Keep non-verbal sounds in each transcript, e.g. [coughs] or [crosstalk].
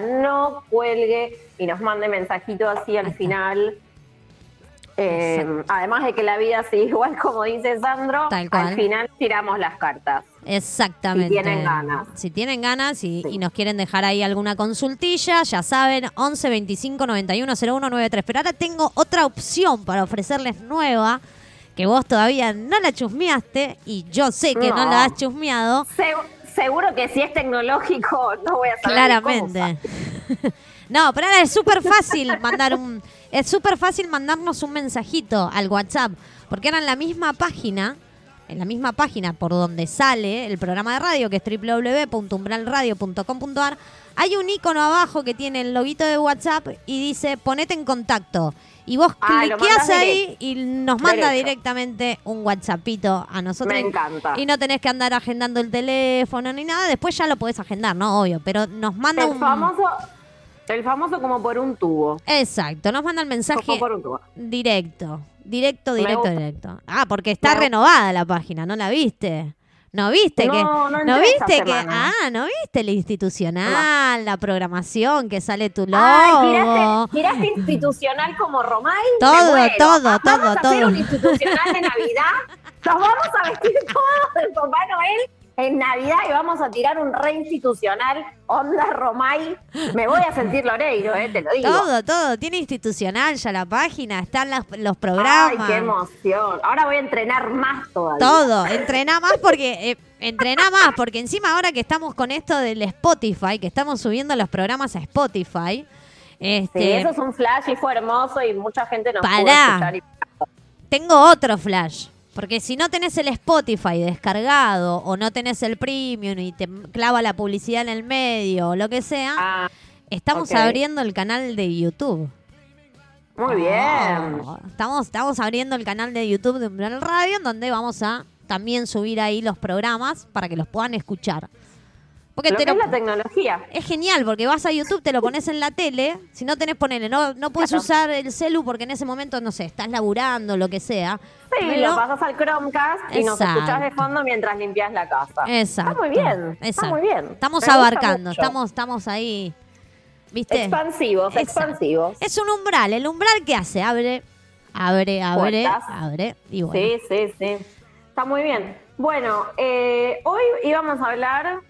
no cuelgue y nos mande mensajito así al final. Eh, además de que la vida sigue igual como dice Sandro, Tal cual. al final tiramos las cartas. Exactamente. Si tienen ganas. Si tienen ganas y, Sí. y nos quieren dejar ahí alguna consultilla, ya saben, 11 25 91 01 93. Pero ahora tengo otra opción para ofrecerles nueva, que vos todavía no la chusmeaste y yo sé que no, No. la has chusmeado. Se- seguro que si es tecnológico [laughs] no voy a saber cómo Claramente. [laughs] no, pero ahora es súper fácil mandar un. Es súper fácil mandarnos un mensajito al WhatsApp. Porque ahora en la misma página, en la misma página por donde sale el programa de radio, que es www.umbralradio.com.ar, hay un icono abajo que tiene el loguito de WhatsApp y dice ponete en contacto. Y vos Ah, cliqueás ahí y nos manda Derecho. directamente un WhatsAppito a nosotros. Me encanta. Y no tenés que andar agendando el teléfono ni nada. Después ya lo podés agendar, ¿no? Obvio. Pero nos manda El un. famoso, el famoso como por un tubo. Exacto, nos manda el mensaje Como por un tubo. directo. Directo, directo, directo. Ah, porque está Me renovada la página, ¿no la viste? ¿No viste No, que no no viste que semana. ah, no viste el institucional, la programación que sale tu logo? Ay, tiraste, tiraste institucional como Romay. Todo, muero. todo, Vamos todo, a hacer todo. un institucional de Navidad. [laughs] Nos vamos a vestir todos del Papá Noel en Navidad y vamos a tirar un reinstitucional onda Romay. Me voy a sentir Loreiro, eh, te lo digo. Todo, todo, tiene institucional ya la página, están las- los programas. Ay, qué emoción. Ahora voy a entrenar más todavía. Todo, entrená más porque eh, entrená más porque encima ahora que estamos con esto del Spotify, que estamos subiendo los programas a Spotify, este, Sí, eso es un flash y fue hermoso y mucha gente nos pudo Pará. escuchar. y- tengo otro flash. Porque si no tenés el Spotify descargado o no tenés el premium y te clava la publicidad en el medio o lo que sea, Ah, estamos abriendo el canal de YouTube. muy bien. Oh, estamos, estamos abriendo el canal de YouTube de Umbral Radio, en donde vamos a también subir ahí los programas para que los puedan escuchar. Porque Lo te que lo- es la tecnología. es genial, porque vas a YouTube, te lo pones en la tele, si no tenés, ponele, no, no puedes Claro. usar el celu porque en ese momento, no sé, estás laburando, lo que sea. Sí, Pero- lo pasas al Chromecast y nos escuchás de fondo mientras limpias la casa. Exacto. Está muy bien. Está Exacto. muy bien. Estamos Me abarcando, estamos, estamos ahí, ¿viste? expansivos, Exacto. expansivos. Es un umbral, el umbral que hace, abre, abre, abre, Puertas. abre, y bueno. Sí, sí, sí. Está muy bien. Bueno, eh, hoy íbamos a hablar.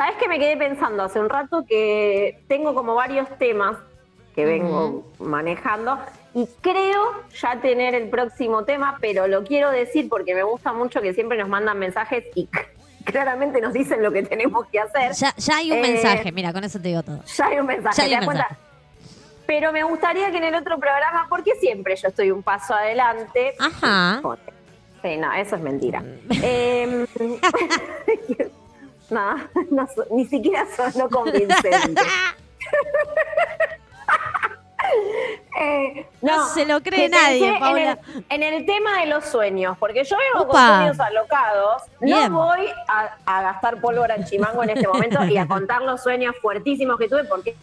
¿Sabes que me quedé pensando hace un rato que tengo como varios temas que vengo manejando y creo ya tener el próximo tema, pero lo quiero decir porque me gusta mucho que siempre nos mandan mensajes y [laughs] claramente nos dicen lo que tenemos que hacer. Ya, ya hay un Eh, mensaje, mira, con eso te digo todo. Ya hay un mensaje, Ya hay ¿te un cuenta? Pero me gustaría que en el otro programa, porque siempre yo estoy un paso adelante. Ajá. Sí, no, eso es mentira. Em, [laughs] [laughs] no, [laughs] no ni siquiera sonó convincente. [laughs] Eh, No se lo cree nadie, en el- En el, tema de los sueños, porque yo vengo con sueños alocados. Bien. No voy a, a gastar pólvora en chimango en este momento y a contar los sueños fuertísimos que tuve, porque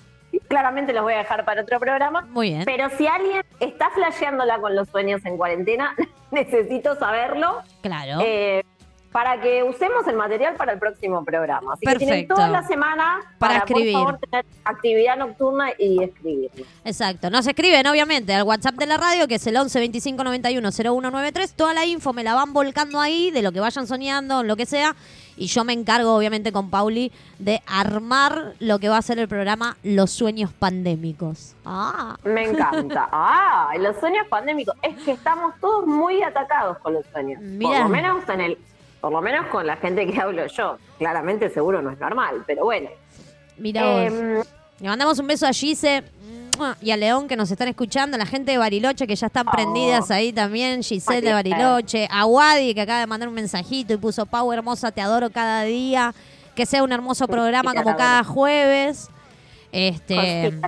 claramente los voy a dejar para otro programa. Muy bien. Pero si alguien está flasheándola con los sueños en cuarentena, [laughs] necesito saberlo Claro. eh, para que usemos el material para el próximo programa. Así que tienen Perfecto. toda la semana Para para, escribir. por favor, tener actividad nocturna y escribirlo. Exacto. Nos escriben, obviamente, al WhatsApp de la radio, que es el 11 25 91 0193. Toda la info me la van volcando ahí, de lo que vayan soñando, lo que sea. Y yo me encargo, obviamente, con Pauli, de armar lo que va a ser el programa Los Sueños Pandémicos. Ah. Me encanta. [laughs] Ah, los sueños pandémicos. Es que estamos todos muy atacados con los sueños. Mira. Por lo menos en el, por lo menos con la gente que hablo yo. Claramente seguro no es normal, pero bueno. Mira vos. Em, Le mandamos un beso a Gise y a León que nos están escuchando, la gente de Bariloche que ya están Oh. prendidas ahí también, Giselle de. Bariloche, a Wadi que acaba de mandar un mensajito y puso Pau hermosa, te adoro cada día, que sea un hermoso programa como cada jueves. Este,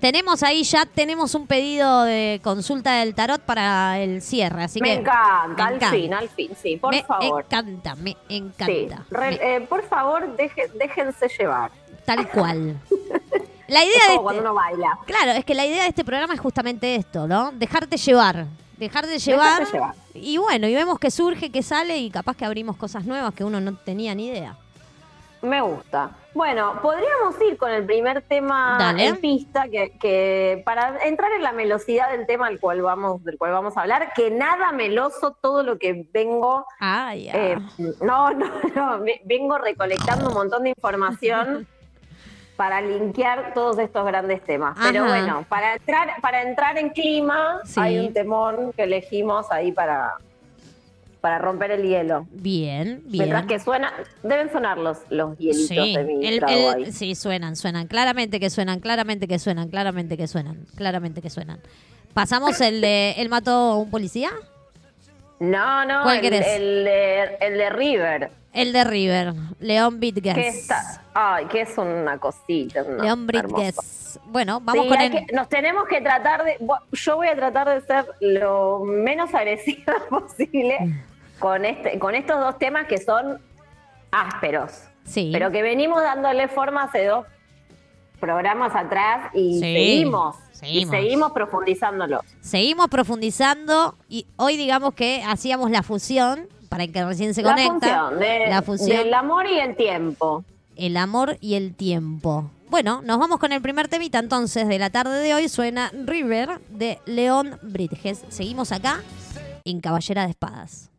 tenemos ahí ya tenemos un pedido de consulta del tarot para el cierre, así me que encanta, me al encanta. fin, al fin, sí, por me favor. encanta, me Sí, encanta. re- me- eh, por favor, deje- déjense llevar. tal [laughs] cual. La idea Es de como cuando este- uno baila. Claro, es que la idea de este programa es justamente esto, ¿no? Dejarte llevar. Dejarte llevar. Dejarte llevar. Y bueno, y vemos que surge, que sale y capaz que abrimos cosas nuevas que uno no tenía ni idea. Me gusta. Bueno, podríamos ir con el primer tema Dale. en pista, que, que para entrar en la melosidad del tema del cual vamos, del cual vamos a hablar, que nada meloso todo lo que vengo, ya. eh, no, no, no, ve- vengo recolectando un montón de información [laughs] para linkear todos estos grandes temas. Pero bueno, para entrar, para entrar en clima, Sí. hay un temón que elegimos ahí para, para romper el hielo. Bien, bien. Mientras que suena, deben sonar los, los hielitos Sí, de mi el- el- sí, suenan, suenan. Claramente que suenan, claramente que suenan, claramente que suenan, claramente que suenan. ¿Pasamos el de él mató a un policía? No, no, ¿Cuál el, querés? el de, el de River, El de River, León Bitges. ay, que es una cosita. una- León. Bitges. Bueno, vamos Sí, con el... que- nos tenemos que tratar de, yo voy a tratar de ser lo menos agresiva [laughs] posible con este, con estos dos temas que son ásperos, Sí. pero que venimos dándole forma hace dos programas atrás y Sí, seguimos, seguimos. y seguimos profundizándolos. Seguimos profundizando y hoy digamos que hacíamos la fusión para que recién se La conecta. función, de- la fusión, del amor y el tiempo. el amor y el tiempo. Bueno, nos vamos con el primer temita entonces de la tarde de hoy. Suena River de León Bridges. Seguimos acá en Caballera de Espadas.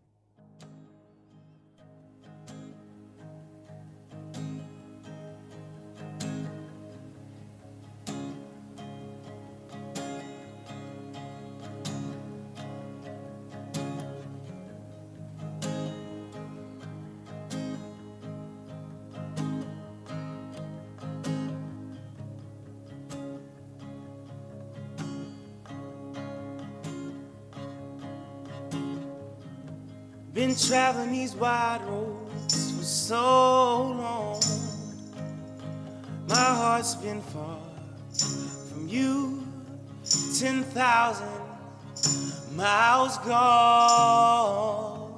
Been traveling these wide roads for so long. My heart's been far from you, 10,000 miles gone.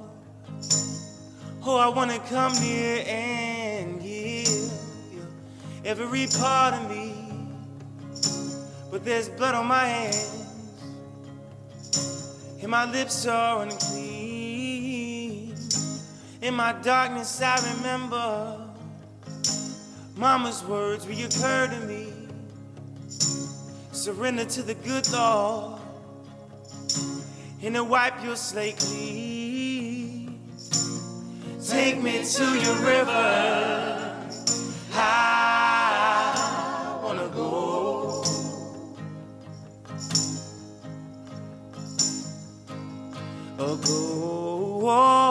Oh, I wanna come near and give you every part of me. But there's blood on my hands and my lips are unclean. In my darkness, I remember Mama's words reoccur to me. Surrender to the good Lord, and to wipe your slate clean. Take me to your river. I wanna go. go.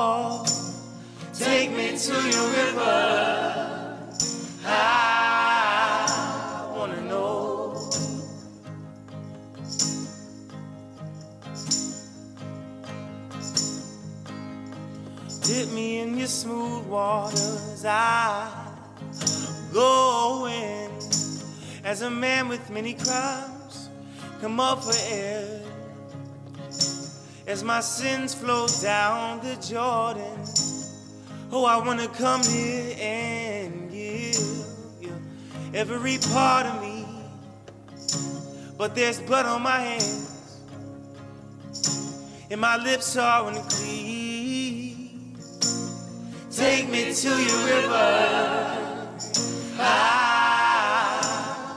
Take me to your river. I wanna know. Dip me in your smooth waters. I go in as a man with many crimes. Come up for air as my sins flow down the Jordan. Oh, I wanna come here and give you every part of me. But there's blood on my hands, and my lips are unclean. Take me to your river. I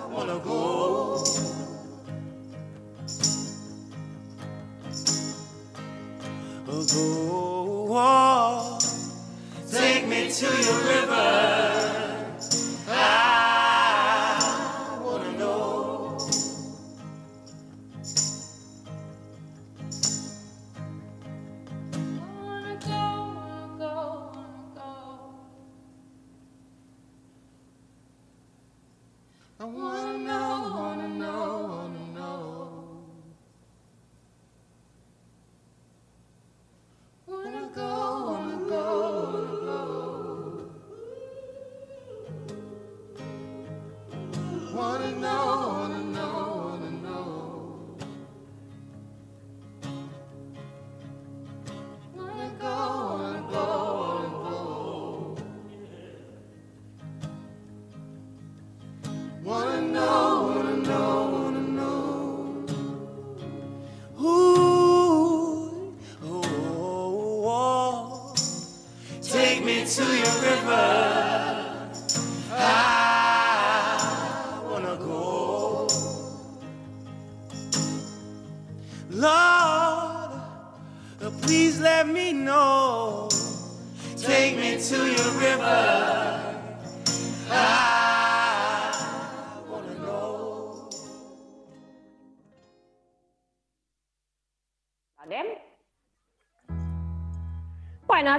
wanna go. go. Take me to your river.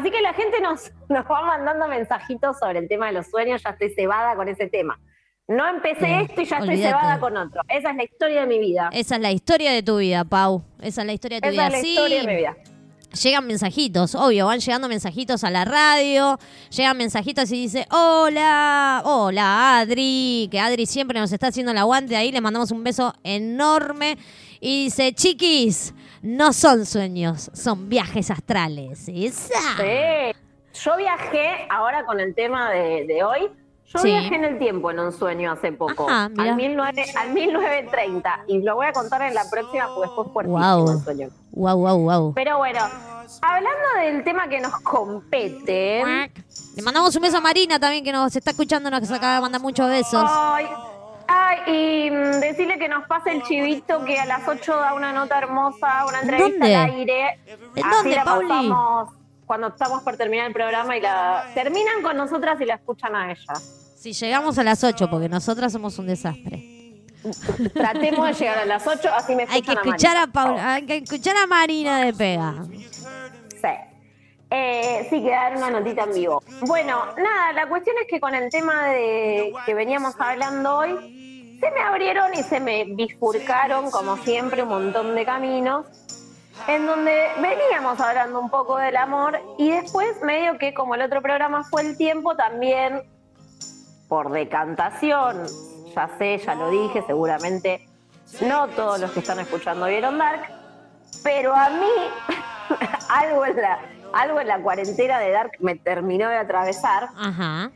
Así que la gente nos, [laughs] nos va mandando mensajitos sobre el tema de los sueños. Ya estoy cebada con ese tema. No empecé esto y ya estoy cebada con otro. Esa es la historia de mi vida. Esa es la historia de tu vida, Pau. Esa es la historia de tu Esa vida. es la Sí, historia de mi vida. llegan mensajitos, obvio, van llegando mensajitos a la radio, llegan mensajitos y dice, hola, hola Adri, que Adri siempre nos está haciendo el aguante ahí, le mandamos un beso enorme y dice, chiquis, no son sueños, son viajes astrales. Esa. Sí. Yo viajé ahora con el tema de, de hoy. Yo Sí. viajé en el tiempo en un sueño hace poco, Ajá, al, 19, al 1930. Y lo voy a contar en la próxima porque fue fuertísimo Guau. el sueño. Wow, wow, wow. Pero bueno, hablando del tema que nos compete. Le mandamos un beso a Marina también que nos está escuchando, nos acaba de mandar muchos besos. Ay, ay, y mm, decirle que nos pase el chivito que a las 8 da una nota hermosa, una entrevista ¿Dónde? al aire. ¿En Así dónde, la Pauli? pasamos cuando estamos por terminar el programa y la terminan con nosotras y la escuchan a ella. Si llegamos a las 8, porque nosotras somos un desastre. Tratemos de llegar a las 8, así me Hay que escuchan escuchar a. Paula, hay que escuchar a Marina de Pega. Eh, sí, que dar una notita en vivo. Bueno, nada, la cuestión es que con el tema de que veníamos hablando hoy, se me abrieron y se me bifurcaron, como siempre, un montón de caminos, en donde veníamos hablando un poco del amor y después medio que como el otro programa fue el tiempo, también por decantación, ya sé, ya lo dije, seguramente no todos los que están escuchando vieron Dark, pero a mí [laughs] algo en la, algo en la cuarentena de Dark me terminó de atravesar. Ajá.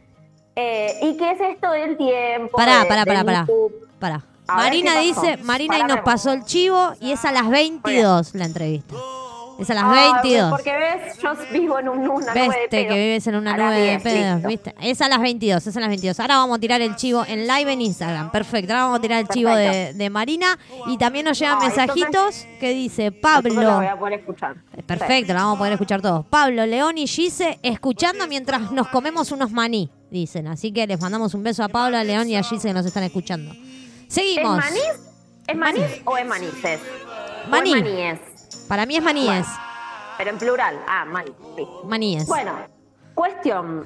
Eh, ¿Y qué es esto del tiempo? Pará, de- pará, pará, pará. Pará. Marina dice, Marina y nos pasó el chivo y es a las 22 la entrevista. Es a las Ah, 22. Porque ves, yo vivo en un- una Ves nube de que pedos. vives en una A nube de 10, pedos, listo. ¿viste? Es a las 22, es a las 22. Ahora vamos a tirar el chivo en live en Instagram. Perfecto. Ahora vamos a tirar el chivo de, Marina. Y también nos llegan Ay, mensajitos que dice la Pablo. voy a poder escuchar. Perfecto, la vamos a poder escuchar todos. Pablo, León y Gise escuchando mientras nos comemos unos maní, dicen. Así que les mandamos un beso a Pablo, a León y a Gise que nos están escuchando. ¿Es Seguimos. manís? ¿Es manís o es manices? ¿O Maní. es maníes? Para mí es maníes. Pero en plural. Ah, maní. Sí. Maníes. Bueno, cuestión.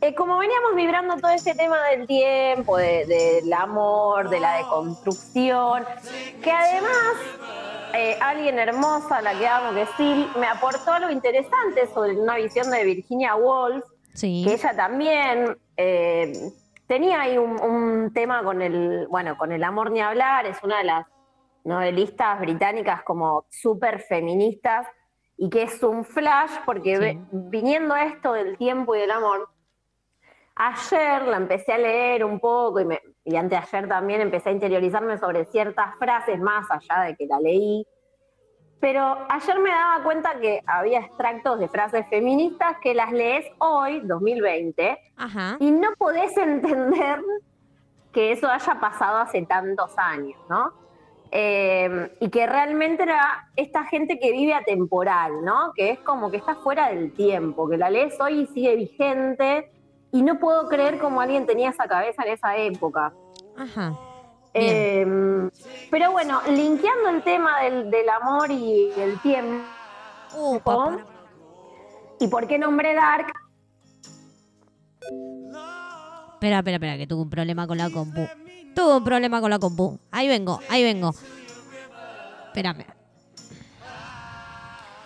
Eh, como veníamos vibrando todo este tema del tiempo, de- del amor, de la deconstrucción, que además eh, alguien hermosa, la que amo, que Sil, me aportó algo interesante sobre una visión de Virginia Woolf, Sí. que ella también eh, tenía ahí un, un tema con el, bueno, con el amor ni hablar, es una de las novelistas británicas como súper feministas y que es un flash porque Sí. viniendo a esto del tiempo y del amor, ayer la empecé a leer un poco y, me, y anteayer también empecé a interiorizarme sobre ciertas frases más allá de que la leí. Pero ayer me daba cuenta que había extractos de frases feministas que las lees hoy, 2020, Ajá. y no podés [laughs] entender que eso haya pasado hace tantos años, ¿no? Eh, y que realmente era esta gente que vive atemporal, ¿no? Que es como que está fuera del tiempo, que la lees hoy y sigue vigente, y no puedo creer cómo alguien tenía esa cabeza en esa época. Ajá. Eh, pero bueno, linkeando el tema del, del amor y el tiempo, Uh. ¿y por qué nombré Dark? Espera, espera, espera, que tuve un problema con la compu. Tuve un problema con la compu. Ahí vengo, ahí vengo. Espérame.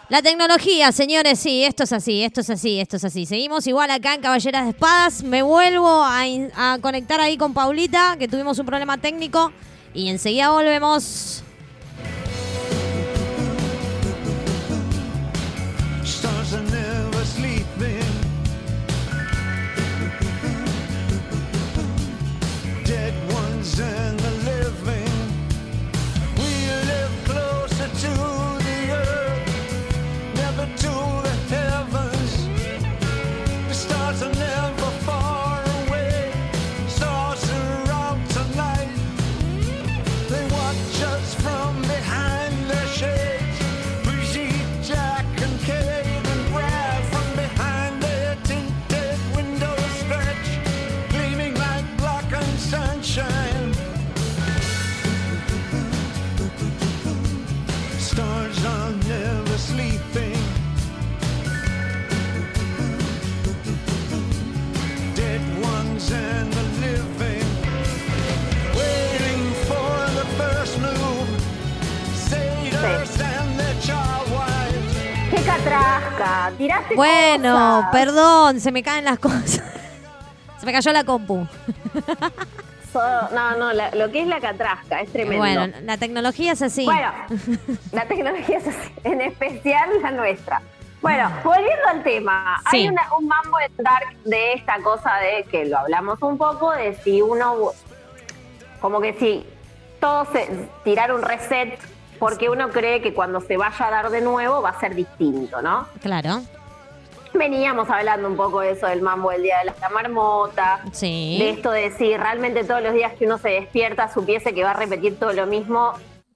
La tecnología, señores, sí, esto es así, esto es así, esto es así. Seguimos igual acá en Caballeras de Espadas. Me vuelvo a, a conectar ahí con Paulita, que tuvimos un problema técnico. Y enseguida volvemos. can care. [laughs] Bueno, cosas. perdón, se me caen las cosas. Se me cayó la compu. So- no, no, la- lo que es la catrasca, es tremendo. Bueno, la tecnología es así. Bueno, [laughs] la tecnología es así, en especial la nuestra. Bueno, volviendo al tema, Sí. hay una- un mambo en Dark de esta cosa de que lo hablamos un poco, de si uno, como que si todo se, tirar un reset, porque uno cree que cuando se vaya a dar de nuevo va a ser distinto, ¿no? Claro. Veníamos hablando un poco de eso del mambo del Día de la Marmota, de Sí. esto de si realmente todos los días que uno se despierta supiese que va a repetir todo lo mismo,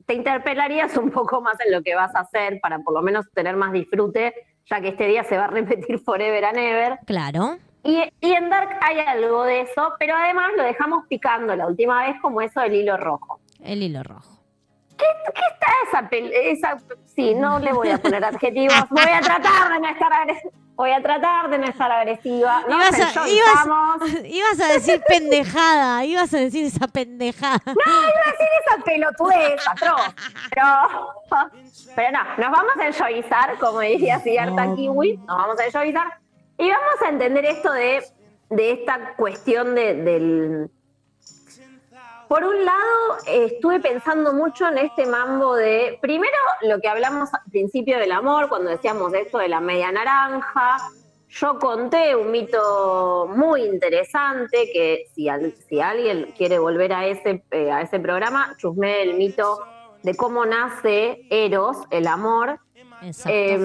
te interpelarías un poco más en lo que vas a hacer para por lo menos tener más disfrute, ya que este día se va a repetir forever and ever. Claro. Y, y en Dark hay algo de eso, pero además lo dejamos picando la última vez como eso del hilo rojo. El hilo rojo. ¿Qué está esa, esa Sí, no le voy a poner adjetivos, voy a tratar de no estar agresiva. Voy a tratar de no estar agresiva. [laughs] No ibas, a, ibas- [laughs] ibas a decir pendejada. Ibas a decir esa pendejada. [laughs] No, iba a decir esa pelotudez, atroz. Pero, pero no, nos vamos a enjoyizar, como diría Siddhartha Kiwi, nos vamos a enjoyizar y vamos a entender esto de, de esta cuestión de, del... Por un lado, eh, estuve pensando mucho en este mambo de, primero, lo que hablamos al principio del amor, cuando decíamos esto de la media naranja, yo conté un mito muy interesante que si, al- si alguien quiere volver a ese, eh, a ese programa, chusme el mito de cómo nace Eros, el amor. Eh,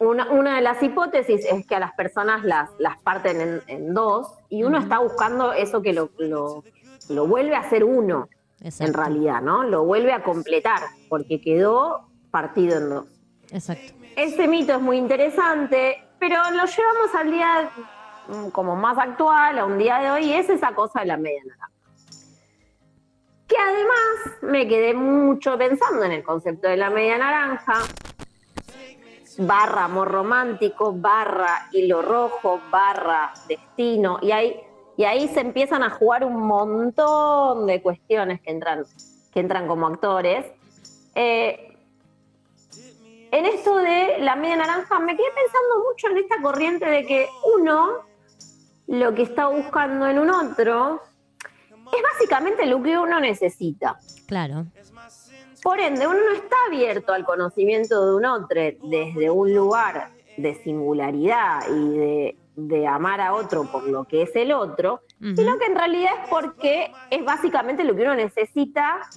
una, una de las hipótesis es que a las personas las, las parten en, en dos y uno está buscando eso que lo, lo, lo vuelve a ser uno, en realidad, ¿no? Lo vuelve a completar porque quedó partido en dos. Exacto. Ese mito es muy interesante, pero lo llevamos al día mm, como más actual, a un día de hoy, y es esa cosa de la media naranja. Que además me quedé mucho pensando en el concepto de la media naranja, barra amor romántico, barra hilo rojo, barra destino, y ahí, y ahí se empiezan a jugar un montón de cuestiones que entran, que entran como actores. Eh, en esto de la media naranja, me quedé pensando mucho en esta corriente de que uno lo que está buscando en un otro es básicamente lo que uno necesita. Claro. Por ende, uno no está abierto al conocimiento de un otro desde un lugar de singularidad y de, de amar a otro por lo que es el otro, sino que en realidad es porque es básicamente lo que uno necesita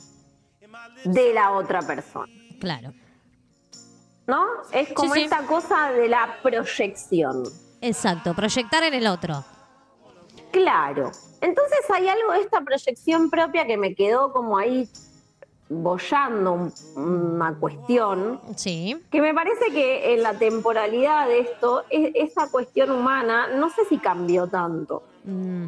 de la otra persona. Claro. ¿No? Es como sí. esta cosa de la proyección. Exacto. Proyectar en el otro. Claro. Entonces hay algo de esta proyección propia que me quedó como ahí bollando un- una cuestión Sí. que me parece que en la temporalidad de esto, e- esa cuestión humana, no sé si cambió tanto. Mm.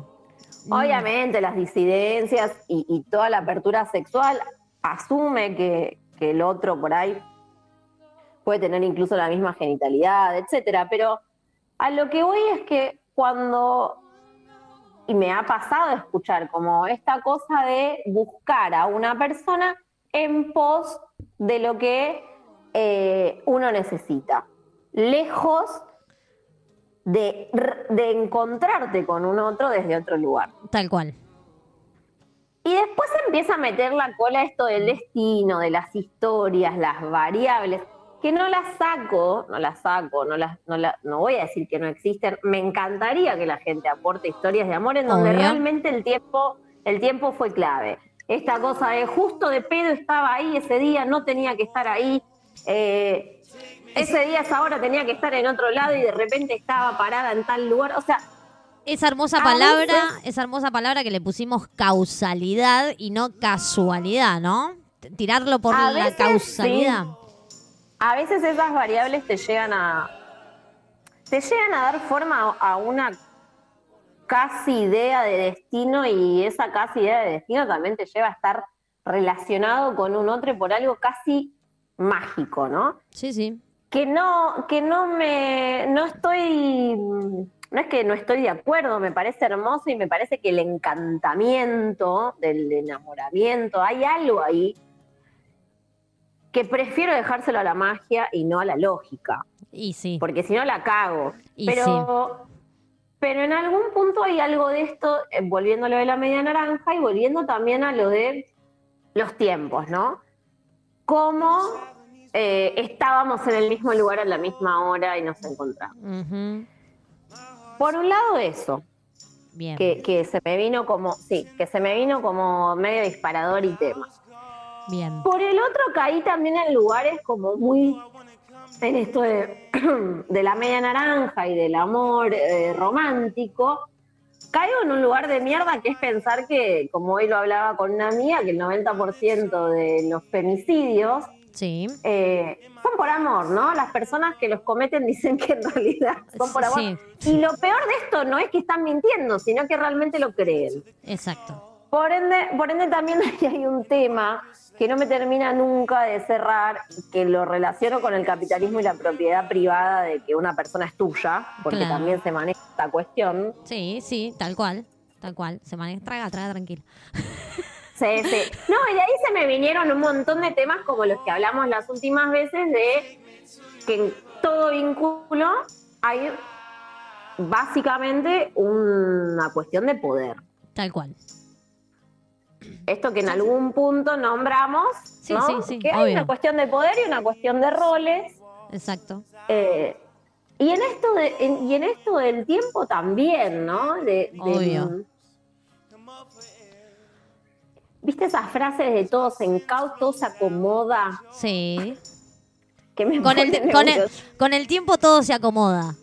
Obviamente las disidencias y, y toda la apertura sexual asume que, que el otro por ahí puede tener incluso la misma genitalidad, etcétera. Pero a lo que voy es que cuando, y me ha pasado escuchar como esta cosa de buscar a una persona en pos de lo que eh, uno necesita, lejos de, encontrarte con un otro desde otro lugar. Tal cual. Y después empieza a meter la cola esto del destino, de las historias, las variables, que no las saco, no las saco, no, las, no, la- no voy a decir que no existen. Me encantaría que la gente aporte historias de amor en donde Obvio. realmente el tiempo, el tiempo fue clave. Esta cosa de justo de pedo estaba ahí ese día, no tenía que estar ahí. eh, ese día, esa hora tenía que estar en otro lado y de repente estaba parada en tal lugar. O sea, Esa hermosa palabra, veces- esa hermosa palabra que le pusimos causalidad y no casualidad, ¿no? Tirarlo por la veces causalidad. a veces esas variables te llegan a te llegan a dar forma a una casi idea de destino y esa casi idea de destino también te lleva a estar relacionado con un otro por algo casi mágico, ¿no? Sí, sí. Que no que no me no estoy no es que no estoy de acuerdo, me parece hermoso y me parece que el encantamiento del enamoramiento, hay algo ahí que prefiero dejárselo a la magia y no a la lógica, Y sí. porque si no la cago. Y pero, pero en algún punto hay algo de esto, eh, volviendo a lo de la media naranja y volviendo también a lo de los tiempos, ¿no? Cómo eh, estábamos en el mismo lugar a la misma hora y nos encontramos. Por un lado eso, Bien. que, que se me vino como, sí, que se me vino como medio disparador y tema. Bien. Por el otro caí también en lugares como muy en esto de, [clears throat] de la media naranja y del amor eh, romántico. Caigo en un lugar de mierda que es pensar que, como hoy lo hablaba con una amiga, que el 90% de los femicidios Sí. eh, son por amor, ¿no? Las personas que los cometen dicen que en realidad son por amor. Sí, Y lo peor de esto no es que están mintiendo, sino que realmente lo creen. Exacto. Por ende, por ende también [laughs] hay un tema que no me termina nunca de cerrar, que lo relaciono con el capitalismo y la propiedad privada de que una persona es tuya, porque Claro. también se maneja esta cuestión. Sí, sí, tal cual. Tal cual. Se maneja. Traga, traga tranquilo. [laughs] Sí, sí. No, y de ahí se me vinieron un montón de temas como los que hablamos las últimas veces de que en todo vínculo hay básicamente una cuestión de poder. Tal cual. Esto que en algún punto nombramos, Sí, ¿no? sí, sí, que hay obvio. una cuestión de poder y una cuestión de roles. Exacto. eh, y en esto de, en- y en esto del tiempo también, ¿no? De, de- Obvio. ¿Viste esas frases de todo se encausa, todo se acomoda? Sí. [laughs] Que me Con el, con, el, con el tiempo todo se acomoda.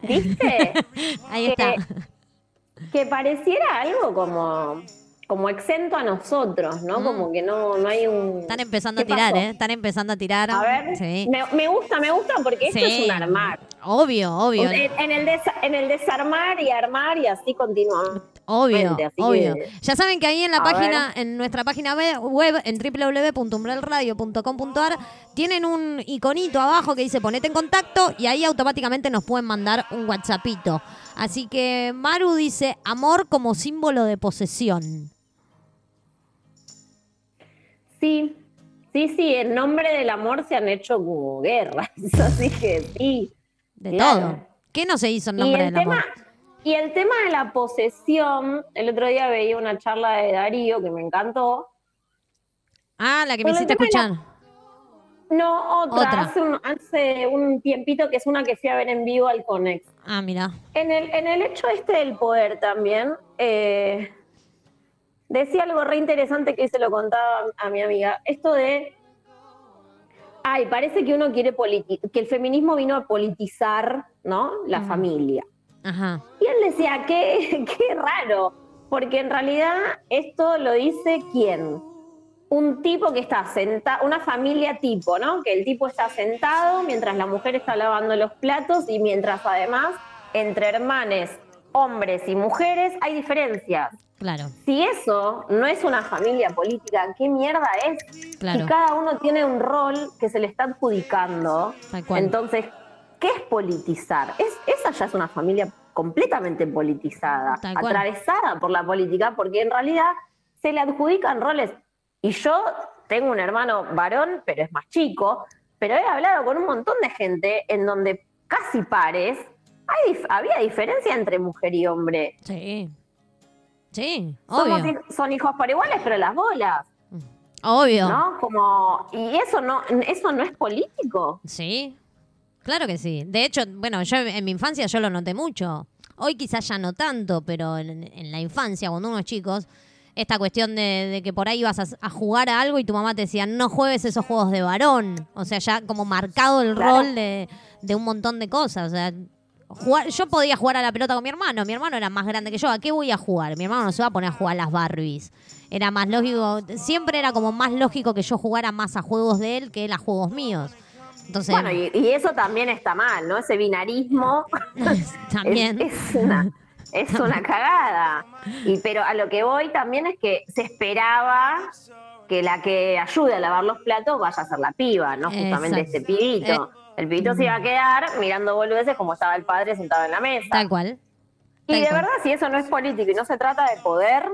¿Viste? [laughs] Ahí está. que pareciera algo como, como exento a nosotros, ¿no? Mm. Como que no, no hay un... Están empezando a ¿Qué tirar, pasó? ¿eh? Están empezando a tirar. A ver, Sí. me, me gusta, me gusta porque esto Sí. es un armar. Obvio, obvio. En, en el desa- en el desarmar y armar y así continuamos. Obvio, obvio. que- Ya saben que ahí en la página, en nuestra página we- web, en www.umbrelradio.com.ar, tienen un iconito abajo que dice ponete en contacto y ahí automáticamente nos pueden mandar un WhatsAppito. Así que Maru dice amor como símbolo de posesión. Sí, sí, sí, en nombre del amor se han hecho como guerras, [laughs] así que sí. De Claro. todo. ¿Qué no se hizo en Y nombre el, del amor? tema, y el tema de la posesión, el otro día veía una charla de Darío que me encantó. Ah, la que me hiciste la- escuchar. No, otra, Otra. Hace, un, hace un tiempito que es una que fui a ver en vivo al Conex. Ah, mira. En el, en el hecho este del poder también, eh, decía algo re interesante que se lo contaba a mi amiga. Esto de, ay, parece que uno quiere politi que el feminismo vino a politizar, ¿no? La familia. Ajá. Y él decía, qué, [laughs] qué raro, porque en realidad esto lo dice quién? Un tipo que está sentado, una familia tipo, ¿no? Que el tipo está sentado mientras la mujer está lavando los platos y mientras además entre hermanes, hombres y mujeres hay diferencias. Claro, Si eso no es una familia política, ¿qué mierda es? claro. Si cada uno tiene un rol que se le está adjudicando, entonces, ¿qué es politizar? Es, esa ya es una familia completamente politizada, atravesada por la política, porque en realidad se le adjudican roles. Y yo tengo un hermano varón, pero es más chico, pero he hablado con un montón de gente en donde casi pares, hay había diferencia entre mujer y hombre. Sí. Sí, obvio. son hijos por iguales, pero las bolas, Obvio. ¿no? Como, y eso no, eso no es político. Sí, claro que sí. De hecho, bueno, yo en mi infancia yo lo noté mucho. Hoy quizás ya no tanto, pero en, en la infancia, cuando uno es chicos, esta cuestión de, de que por ahí ibas a, a jugar a algo y tu mamá te decía, no juegues esos juegos de varón. O sea, ya como marcado el Claro. rol de, de un montón de cosas. O sea, jugar, yo podía jugar a la pelota con mi hermano. Mi hermano era más grande que yo. ¿A qué voy a jugar? Mi hermano no se va a poner a jugar a las Barbies. Era más lógico, siempre era como más lógico que yo jugara más a juegos de él que él a juegos míos. Entonces, Bueno, y, y eso también está mal, ¿no? Ese binarismo [laughs] también. es, es una, es una cagada. Y, pero a lo que voy también es que se esperaba que la que ayude a lavar los platos vaya a ser la piba, no justamente Exacto. este pibito. El pibito se iba a quedar mirando boludeces como estaba el padre sentado en la mesa. Tal cual. y de cual. verdad, si eso no es político y no se trata de poder,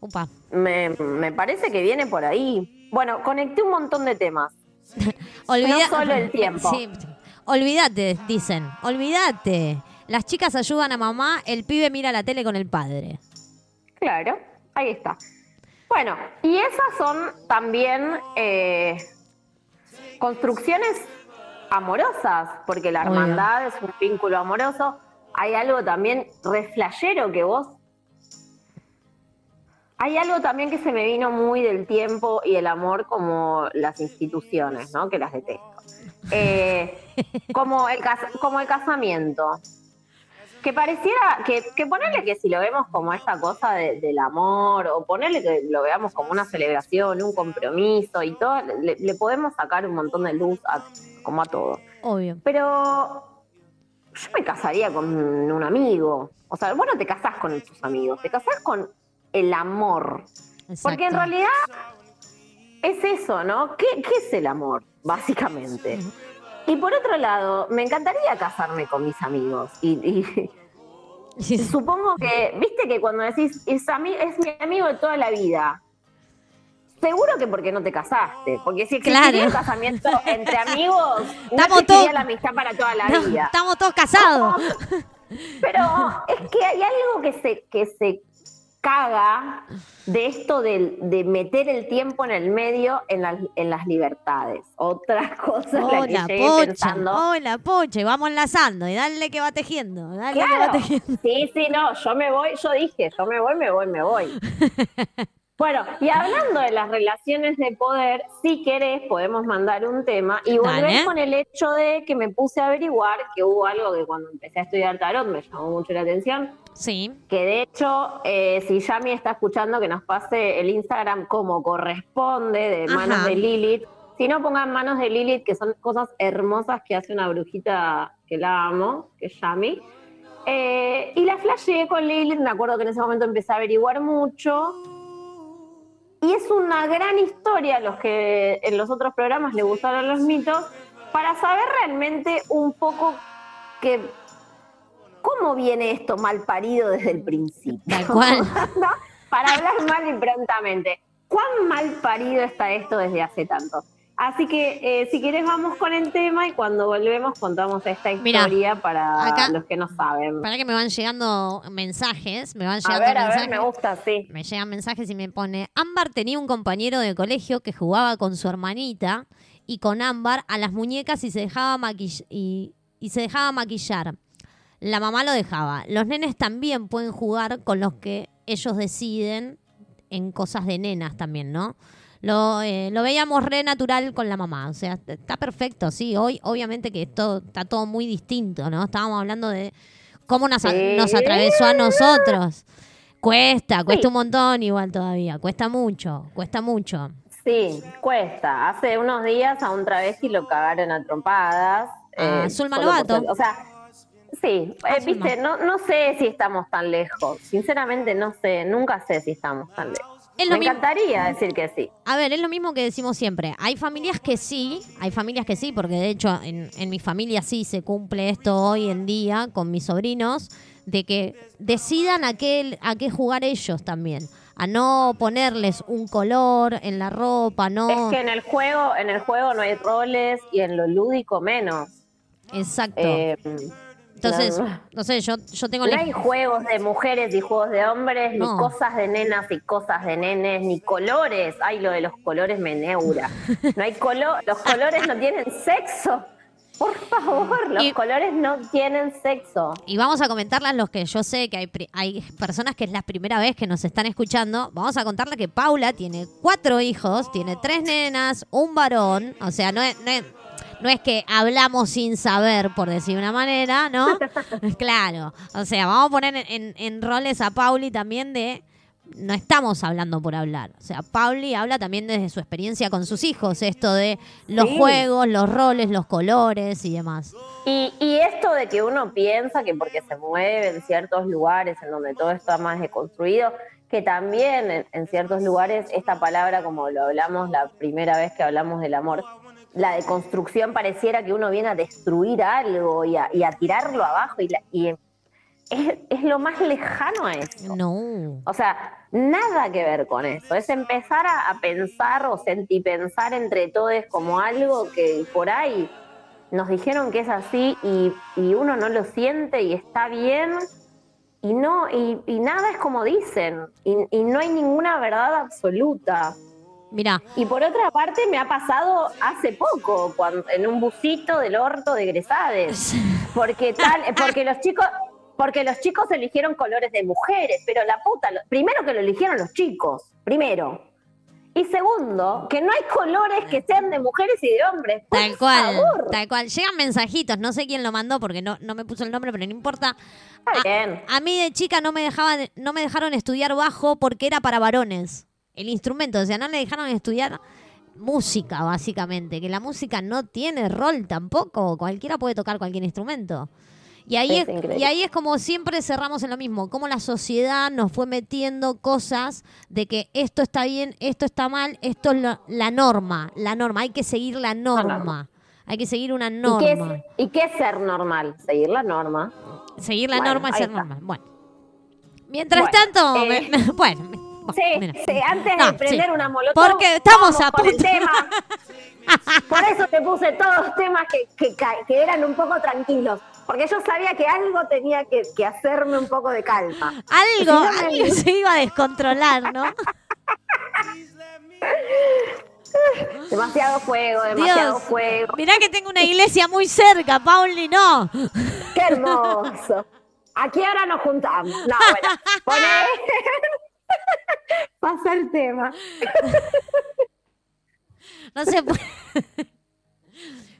Upa. me, me parece que viene por ahí. Bueno, conecté un montón de temas. [laughs] Olvida- No solo el tiempo. Sí. Olvídate, dicen. Olvídate. Las chicas ayudan a mamá, el pibe mira la tele con el padre. Claro, ahí está. Bueno, y esas son también eh, construcciones amorosas, porque la Obvio. hermandad es un vínculo amoroso. Hay algo también reflejero que vos. Hay algo también que se me vino muy del tiempo y el amor como las instituciones, ¿no? Que las detesto. Eh, como, el como el casamiento. Que pareciera, que, que ponerle que si lo vemos como esta cosa de- del amor, o ponerle que lo veamos como una celebración, un compromiso y todo, le, le podemos sacar un montón de luz a, como a todo. Obvio. Pero yo me casaría con un amigo. O sea, vos no te casás con tus amigos, te casás con el amor. Porque en realidad es eso, ¿no? ¿Qué, qué es el amor, básicamente? Y por otro lado, me encantaría casarme con mis amigos. Y, y- Sí, [laughs] sí. supongo que, viste que cuando decís, es, ami- es mi amigo de toda la vida, seguro que porque no te casaste. Porque si existiría Claro. un casamiento entre amigos, no [laughs] existiría la amistad para toda la No, vida. estamos todos casados. Pero es que hay algo que se, que se caga de esto de, de meter el tiempo en el medio en las, en las libertades. Otra [laughs] cosa en la que Hola, pocha. pensando. Hola, pocha. Y vamos enlazando. Y dale que va tejiendo. Dale que va Claro. tejiendo. Sí, sí, no, yo me voy, yo dije, yo me voy, me voy, me voy. [laughs] Bueno, y hablando de las relaciones de poder, si querés podemos mandar un tema y volver Dale. con el hecho de que me puse a averiguar que hubo algo que cuando empecé a estudiar tarot me llamó mucho la atención, Sí. que de hecho, eh, si Yami está escuchando, que nos pase el Instagram como corresponde, de Ajá. manos de Lilith. Si no, pongan manos de Lilith, que son cosas hermosas que hace una brujita que la amo, que es Yami. Eh, y la flashé con Lilith, me acuerdo que en ese momento empecé a averiguar mucho. Y es una gran historia, los que en los otros programas le gustaron los mitos, para saber realmente un poco que cómo viene esto mal parido desde el principio. Tal cual. [laughs] ¿No? Para hablar mal y prontamente. ¿Cuán mal parido está esto desde hace tanto? Así que eh, si querés vamos con el tema y cuando volvemos contamos esta historia para acá- los que no saben. Para que me van llegando mensajes. Me van A llegando ver, a ver, me gusta, sí. Me llegan mensajes y me pone, Ámbar tenía un compañero de colegio que jugaba con su hermanita y con Ámbar a las muñecas y se dejaba maquill- y, y se dejaba maquillar. La mamá lo dejaba. Los nenes también pueden jugar con los que ellos deciden en cosas de nenas también, ¿no? Lo, eh, lo veíamos re natural con la mamá. O sea, está perfecto, sí. Hoy, obviamente que esto está todo muy distinto, ¿no? Estábamos hablando de cómo nos, a- Sí. nos atravesó a nosotros. Cuesta, cuesta Sí. un montón igual todavía. Cuesta mucho, cuesta mucho. Sí, cuesta. Hace unos días a un travesti lo cagaron a trompadas. Ah, eh, Zulma por O sea, sí, eh, viste, no, no sé si estamos tan lejos. Sinceramente no sé, nunca sé si estamos tan lejos. Es Me mismo- encantaría decir que sí. A ver, es lo mismo que decimos siempre. Hay familias que sí, hay familias que sí, porque de hecho en, en mi familia sí se cumple esto hoy en día con mis sobrinos, de que decidan a qué, a qué jugar ellos también. A no ponerles un color en la ropa, no. Es que en el juego, en el juego no hay roles y en lo lúdico menos. Exacto. Eh, Entonces, no, no sé, yo, yo tengo no hay juegos de mujeres y juegos de hombres, No. ni cosas de nenas y cosas de nenes, ni colores. Ay, lo de los colores me neura. [laughs] No hay color, los colores no tienen sexo. Por favor, los Y- colores no tienen sexo. Y vamos a comentarles los que yo sé que hay, hay personas que es la primera vez que nos están escuchando. Vamos a contarle que Paula tiene cuatro hijos, tiene tres nenas, un varón. O sea, no es, no es, no es que hablamos sin saber, por decir una manera, ¿no? [laughs] claro. O sea, vamos a poner en, en- en roles a Pauli también de. No estamos hablando por hablar. O sea, Pauli habla también desde su experiencia con sus hijos, esto de los Sí. juegos, los roles, los colores y demás. Y, y esto de que uno piensa que porque se mueve en ciertos lugares en donde todo está más deconstruido, que también en, en ciertos lugares esta palabra, como lo hablamos la primera vez que hablamos del amor, la deconstrucción pareciera que uno viene a destruir algo y a, y a tirarlo abajo y, la- y es, es lo más lejano a eso. No. O sea, nada que ver con eso. Es empezar a, a pensar o sentipensar entre todos como algo que por ahí nos dijeron que es así y, y uno no lo siente y está bien. Y no, y, y nada es como dicen. Y, y no hay ninguna verdad absoluta. Mira, Y por otra parte me ha pasado hace poco, cuando, en un busito del orto de egresades. Porque tal, porque los chicos, porque los chicos eligieron colores de mujeres, pero la puta, lo- primero que lo eligieron los chicos, primero. Y segundo, que no hay colores que sean de mujeres y de hombres. Por tal cual, favor. tal cual. Llegan mensajitos, no sé quién lo mandó porque no, no me puso el nombre, pero no importa. Está bien. A mí de chica no me dejaban, no me dejaron estudiar bajo porque era para varones. El instrumento, o sea, no le dejaron estudiar música, básicamente. Que la música no tiene rol tampoco. Cualquiera puede tocar cualquier instrumento. Y ahí, Es y ahí es como siempre cerramos en lo mismo, como la sociedad nos fue metiendo cosas de que esto está bien, esto está mal, esto es lo- la norma, la norma, hay que seguir la norma, hay que seguir una ¿Y qué, norma. es, ¿Y qué es ser normal? Seguir la norma. Seguir la Bueno, norma es ser está. normal. Bueno. Mientras Bueno, tanto, eh, me- [laughs] bueno, Sí, mira. sí, antes No, de prender sí. una molotov, Porque estamos a el punto. tema. [laughs] Por eso te puse todos temas que, que, eran un poco tranquilos. Porque yo sabía que algo tenía que, que hacerme un poco de calma. Si Algo, no me- algo se iba a descontrolar, ¿no? [laughs] Demasiado fuego, demasiado Dios. fuego. Mirá que tengo una iglesia muy cerca, Pauli, no. Qué hermoso. ¿A qué hora nos juntamos? No, bueno, [laughs] poné. Pasa el tema. No se puede.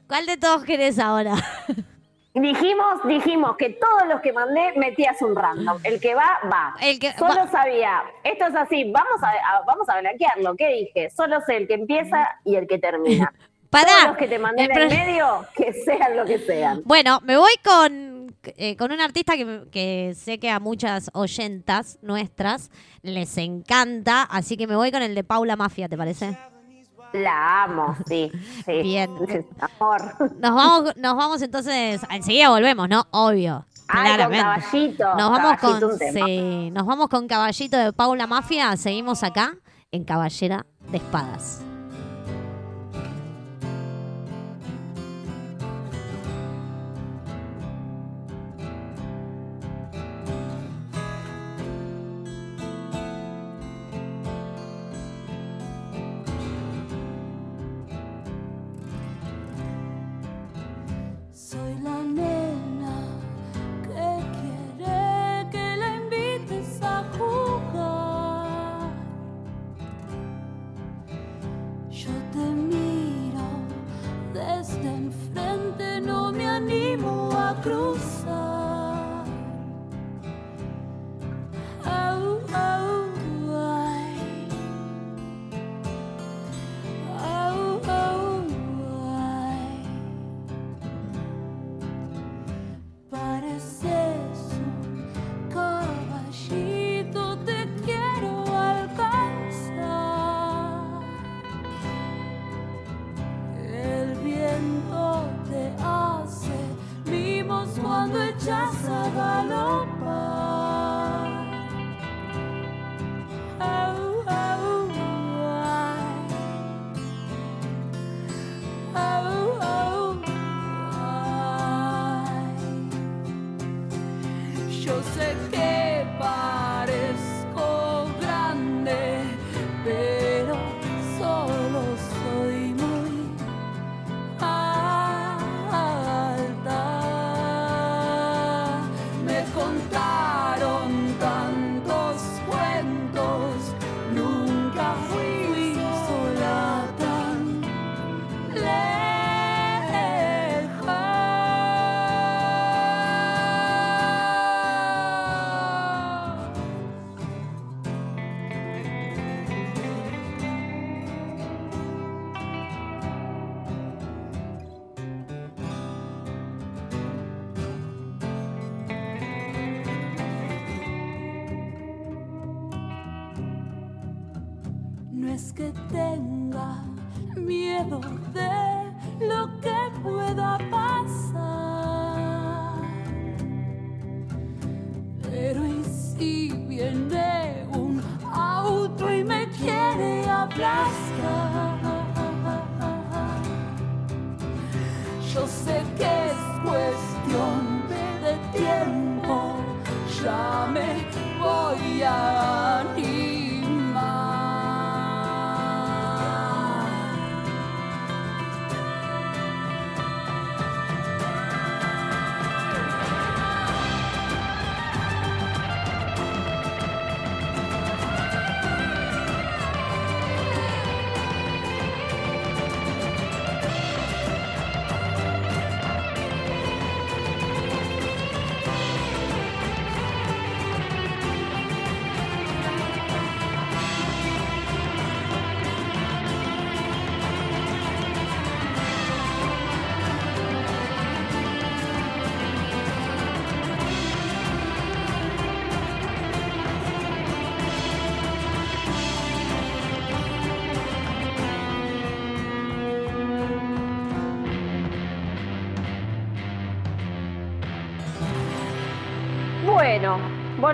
¿Cuál de todos querés ahora? Dijimos, dijimos que todos los que mandé metías un random. El que va, va. El que Solo va. sabía, esto es así, vamos a, a- vamos a blanquearlo. ¿Qué dije? Solo sé el que empieza y el que termina. Todos los que te mandé en el medio, que sean lo que sean. Bueno, me voy con, eh, con un artista que, que sé que a muchas oyentas nuestras les encanta, así que me voy con el de Paula Mafia, ¿te parece? La amo, sí. sí. Bien. Amor. Nos vamos, nos vamos entonces, enseguida volvemos, ¿no? Obvio. Ay, con claramente. caballito. Nos vamos Caballito, con sí, nos vamos con Caballito de Paula Mafia, seguimos acá en Caballera de Espadas.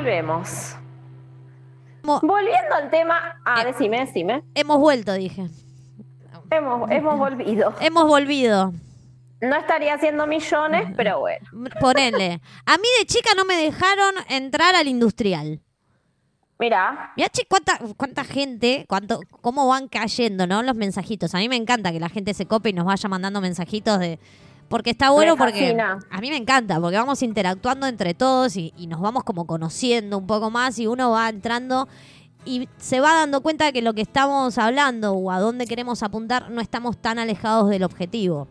Volvemos. Volviendo al tema. Ah, Eh. decime, decime. hemos vuelto, dije. Hemos, hemos volvido. Hemos volvido. No estaría haciendo millones, pero bueno. Ponele. A mí de chica no me dejaron entrar al industrial. Mirá, Mirá, che, cuánta, cuánta gente, cuánto, cómo van cayendo, ¿no? Los mensajitos. A mí me encanta que la gente se cope y nos vaya mandando mensajitos de. Porque está bueno, Me porque. fascina. A mí me encanta, porque vamos interactuando entre todos y, y nos vamos como conociendo un poco más y uno va entrando y se va dando cuenta de que lo que estamos hablando o a dónde queremos apuntar no estamos tan alejados del objetivo.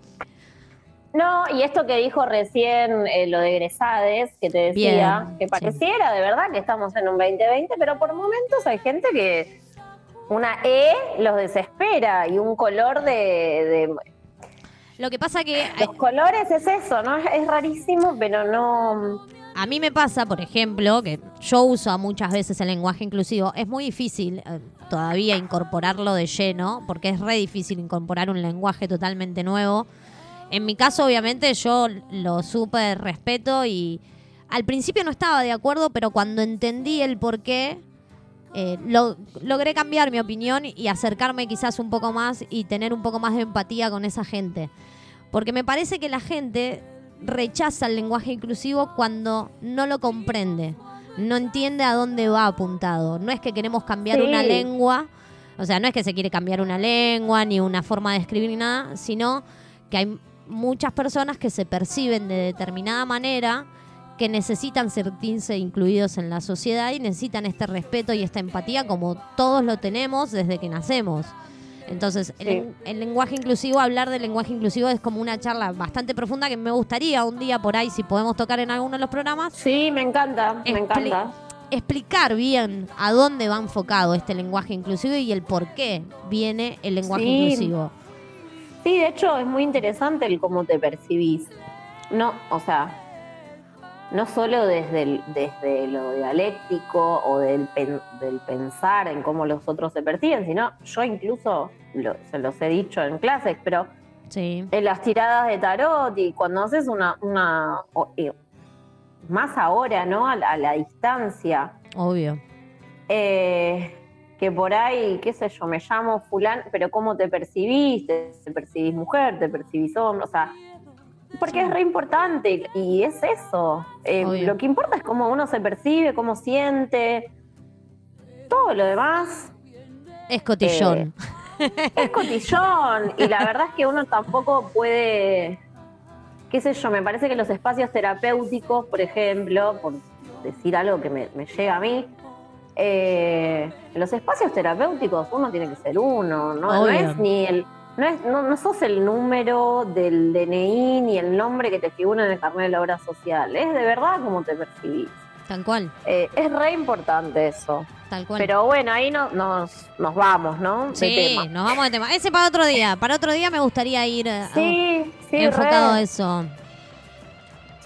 No, y esto que dijo recién eh, lo de egresades, que te decía, Bien, que sí. pareciera de verdad que estamos en un 2020, pero por momentos hay gente que una E los desespera y un color de... de- Lo que pasa que los colores es eso, ¿no? Es, es rarísimo, pero no... A mí me pasa, por ejemplo, que yo uso muchas veces el lenguaje inclusivo. Es muy difícil eh, todavía incorporarlo de lleno, porque es re difícil incorporar un lenguaje totalmente nuevo. En mi caso, obviamente, yo lo súper respeto y al principio no estaba de acuerdo, pero cuando entendí el por qué, eh, lo- logré cambiar mi opinión y acercarme quizás un poco más y tener un poco más de empatía con esa gente. Porque me parece que la gente rechaza el lenguaje inclusivo cuando no lo comprende, no entiende a dónde va apuntado. No es que queremos cambiar Sí. una lengua, o sea, no es que se quiere cambiar una lengua ni una forma de escribir ni nada, sino que hay muchas personas que se perciben de determinada manera que necesitan sentirse incluidos en la sociedad y necesitan este respeto y esta empatía como todos lo tenemos desde que nacemos. Entonces, el, Sí. el lenguaje inclusivo, hablar del lenguaje inclusivo es como una charla bastante profunda que me gustaría un día por ahí, si podemos tocar en alguno de los programas, Sí, me encanta, me encanta. explicar bien a dónde va enfocado este lenguaje inclusivo y el por qué viene el lenguaje Sí. inclusivo. Sí, de hecho es muy interesante el cómo te percibís. No, o sea, no solo desde, el- desde lo dialéctico o del, pen- del pensar en cómo los otros se perciben, sino yo incluso lo- se los he dicho en clases, pero Sí. en las tiradas de tarot y cuando haces una, una más ahora, ¿no? A la, a la distancia, Obvio. eh, que por ahí, qué sé yo, me llamo fulano, pero ¿cómo te percibís? ¿Te, te percibís mujer? ¿Te percibís hombre? O sea, porque es re importante y es eso. Eh, lo que importa es cómo uno se percibe, cómo siente. Todo lo demás Es cotillón. es cotillón y la verdad es que uno tampoco puede, qué sé yo, me parece que los espacios terapéuticos, por ejemplo, por decir algo que me, me llega a mí, eh, en los espacios terapéuticos uno tiene que ser uno, no, no es ni el, no, es, no, no sos el número del DNI ni el nombre que te figura en el carnet de la obra social, es de verdad como te percibís. Tal cual, Eh, es re importante eso. tal cual. Pero bueno, ahí no, nos, nos vamos, ¿no? De sí, tema. nos vamos de tema. Ese para otro día. Para otro día me gustaría ir eh, Sí, sí, enfocado re. a eso.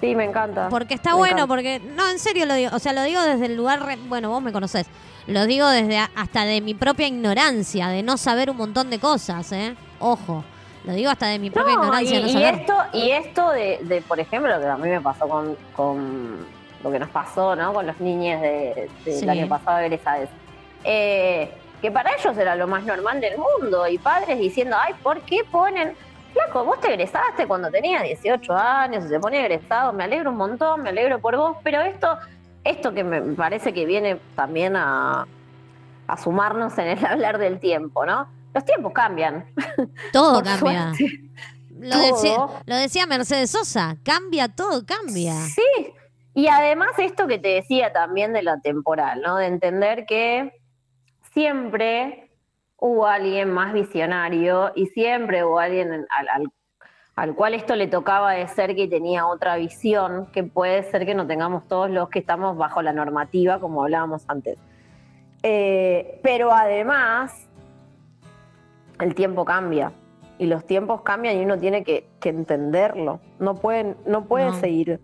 Sí, me encanta. Porque está Me bueno, encanta. porque, no, en serio lo digo, o sea, lo digo desde el lugar, re- bueno, vos me conocés, lo digo desde hasta de mi propia ignorancia, de no saber un montón de cosas, ¿eh? Ojo, lo digo hasta de mi propia No, ignorancia y, de no y saber. esto, y esto de, de, por ejemplo, que a mí me pasó con, con lo que nos pasó, ¿no? Con los niños de- Sí. año pasado egresados. Eh, que para ellos era lo más normal del mundo y padres diciendo, ay, ¿por qué ponen? Flaco, vos te egresaste cuando tenías 18 años, se pone egresado, me alegro un montón, me alegro por vos, pero esto, esto que me parece que viene también a, a sumarnos en el [laughs] hablar del tiempo, ¿no? Los tiempos cambian. [laughs] Todo cambia. suerte. Lo decía, lo Mercedes Sosa, cambia todo, cambia. Sí, y además esto que te decía también de la temporal, ¿no? De entender que siempre hubo alguien más visionario y siempre hubo alguien al, al- al cual esto le tocaba de ser que tenía otra visión, que puede ser que no tengamos todos los que estamos bajo la normativa, como hablábamos antes. Eh, pero además, el tiempo cambia. Y los tiempos cambian y uno tiene que, que entenderlo. No pueden, no puede No. seguir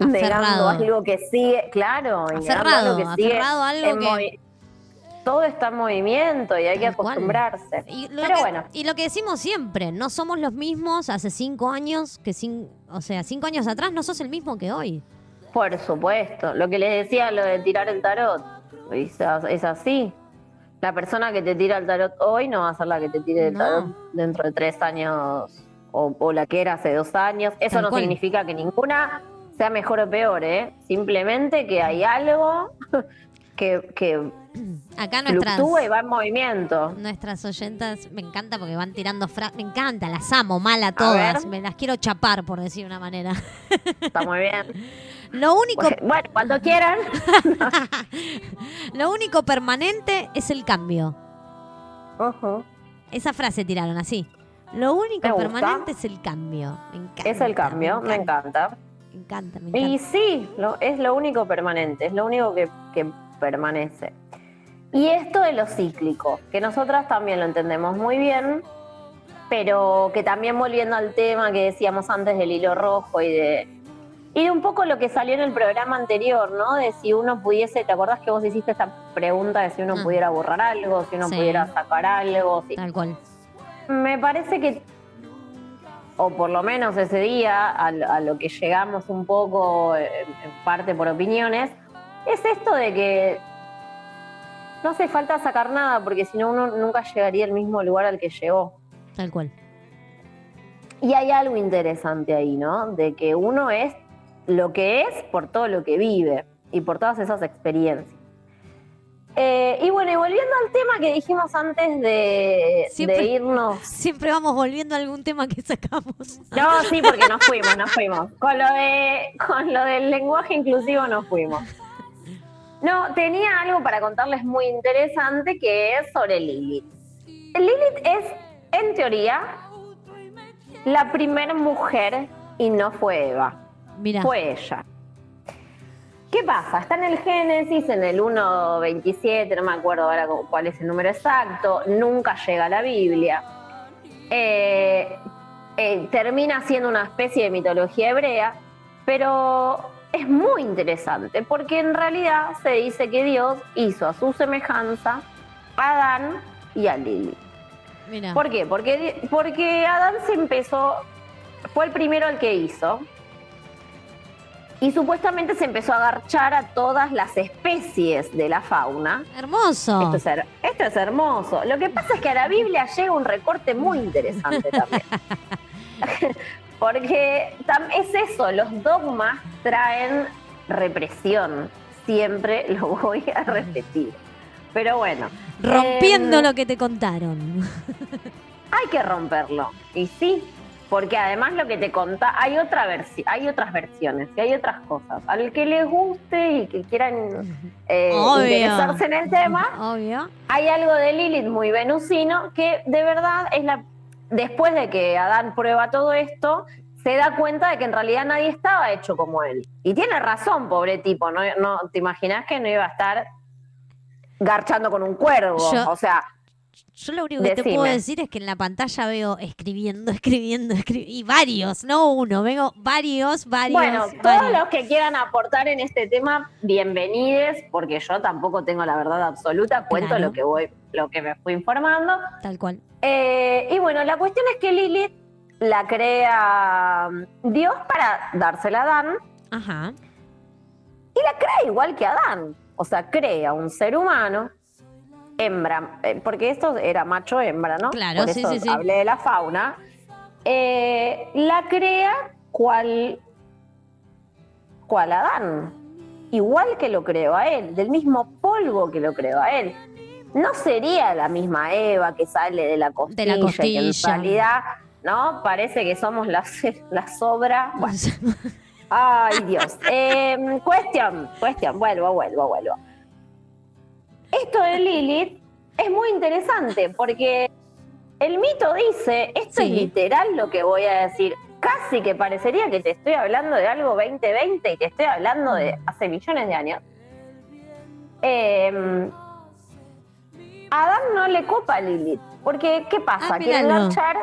Aferrado. negando algo que sigue, claro, negando Aferrado, algo que sigue algo en que- movi- todo está en movimiento y hay que acostumbrarse. Y lo, Pero que, bueno, y lo que decimos siempre, no somos los mismos hace cinco años que cin- o sea, cinco años atrás no sos el mismo que hoy. por supuesto, lo que les decía, lo de tirar el tarot, es, as- es así. La persona que te tira el tarot hoy no va a ser la que te tire el No. tarot dentro de tres años o, o la que era hace dos años. Eso Tal no cual. significa que ninguna sea mejor o peor, ¿eh? Simplemente que hay algo que, que Acá nuestras, y va en movimiento. nuestras oyentas me encanta porque van tirando frases. Me encanta, las amo mal a todas. Me las quiero chapar, por decir una manera. Está muy bien. [laughs] Lo único, Bueno, cuando quieran. [laughs] lo único permanente es el cambio. Ujú. Esa frase tiraron así. Lo único permanente es el cambio. Me encanta. Es el cambio, me encanta. Me encanta, me encanta. Y sí, lo- es lo único permanente, es lo único que, que permanece. Y esto de lo cíclico, que nosotras también lo entendemos muy bien, pero que también volviendo al tema que decíamos antes del hilo rojo y de, y de un poco lo que salió en el programa anterior, ¿no? De si uno pudiese, ¿te acordás que vos hiciste esta pregunta de si uno Ah. pudiera borrar algo, si uno Sí. pudiera sacar algo? Tal cual. Me parece que, o por lo menos ese día, a, lo- a lo que llegamos un poco, en, en parte por opiniones, es esto de que no hace falta sacar nada, porque si no uno nunca llegaría al mismo lugar al que llegó. Tal cual. Y hay algo interesante ahí, ¿no? De que uno es lo que es por todo lo que vive y por todas esas experiencias. Eh, y bueno, y volviendo al tema que dijimos antes de, Siempre- de irnos [laughs] Siempre vamos volviendo a algún tema que sacamos. No, sí, porque nos fuimos, nos fuimos. Con lo de, con lo del lenguaje inclusivo nos fuimos. No, tenía algo para contarles muy interesante que es sobre Lilith. Lilith es, en teoría, la primera mujer y no fue Eva, Mira, fue ella. ¿Qué pasa? Está en el Génesis, en el 1.27, no me acuerdo ahora cu- cuál es el número exacto, nunca llega a la Biblia. Eh, eh, termina siendo una especie de mitología hebrea, pero es muy interesante porque en realidad se dice que Dios hizo a su semejanza a Adán y a mira. ¿Por qué? Porque, porque Adán se empezó, fue el primero el que hizo, y supuestamente se empezó a agarchar a todas las especies de la fauna. Hermoso. Esto, es, her- esto es hermoso. Lo que pasa es que a la Biblia llega un recorte muy interesante también. [laughs] Porque es eso, los dogmas traen represión. Siempre [laughs] lo voy a repetir. Pero bueno. Rompiendo em, lo que te contaron. [laughs] hay que romperlo. Y sí, porque además lo que te contá, hay otra versi hay otras versiones y hay otras cosas. Al que les guste y que quieran [laughs] eh, interesarse en el tema, Obvio. hay algo de Lilith muy venusino que de verdad es la. Después de que Adán prueba todo esto, se da cuenta de que en realidad nadie estaba hecho como él. Y tiene razón, pobre tipo. No, no te imaginas que no iba a estar garchando con un cuervo. Yo- o sea, Yo lo único que te puedo decir es que en la pantalla veo escribiendo, [laughs] escribiendo, escribiendo. Y varios, no uno, veo varios, varios. Bueno, todos los que quieran aportar en este tema, bienvenidos, porque yo tampoco tengo la verdad absoluta, cuento Claro. lo que voy, lo que me fui informando. Tal cual. Eh, y bueno, la cuestión es que Lilith la crea mm, Dios para dársela a Adán, Ajá. y la crea igual que Adán. O sea, crea un ser humano, hembra, eh, porque esto era macho-hembra, ¿no? Claro, Por sí, eso sí, sí. Hablé de la fauna. Eh, la crea cual, cual Adán, igual que lo creó a él, del mismo polvo que lo creó a él. No sería la misma Eva que sale de la costilla, que en costilla. realidad, ¿no? Parece que somos la, la sobra. Bueno, Ay, Dios. [laughs] Eh, cuestión, cuestión, vuelvo, vuelvo, vuelvo. Esto de Lilith es muy interesante porque el mito dice, esto es literal lo que voy a decir, casi que parecería que te estoy hablando de algo 2020 y te estoy hablando de hace millones de años. Eh, Adán no le copa a Lilith, porque ¿qué pasa? Ah, Quiere enganchar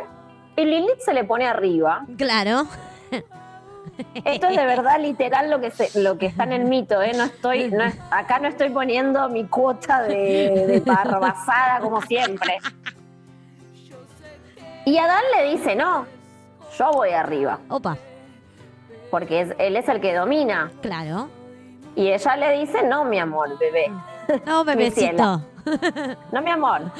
y Lilith se le pone arriba. Claro. Esto es de verdad literal lo que se- lo que está en el mito, ¿eh? No estoy, no acá no estoy poniendo mi cuota de, de barbasada como siempre. Y Adán le dice, no, yo voy arriba, Opa, porque es- él es el que domina. claro. Y ella le dice, no, mi amor, bebé. No, [laughs] bebecito. No, mi amor.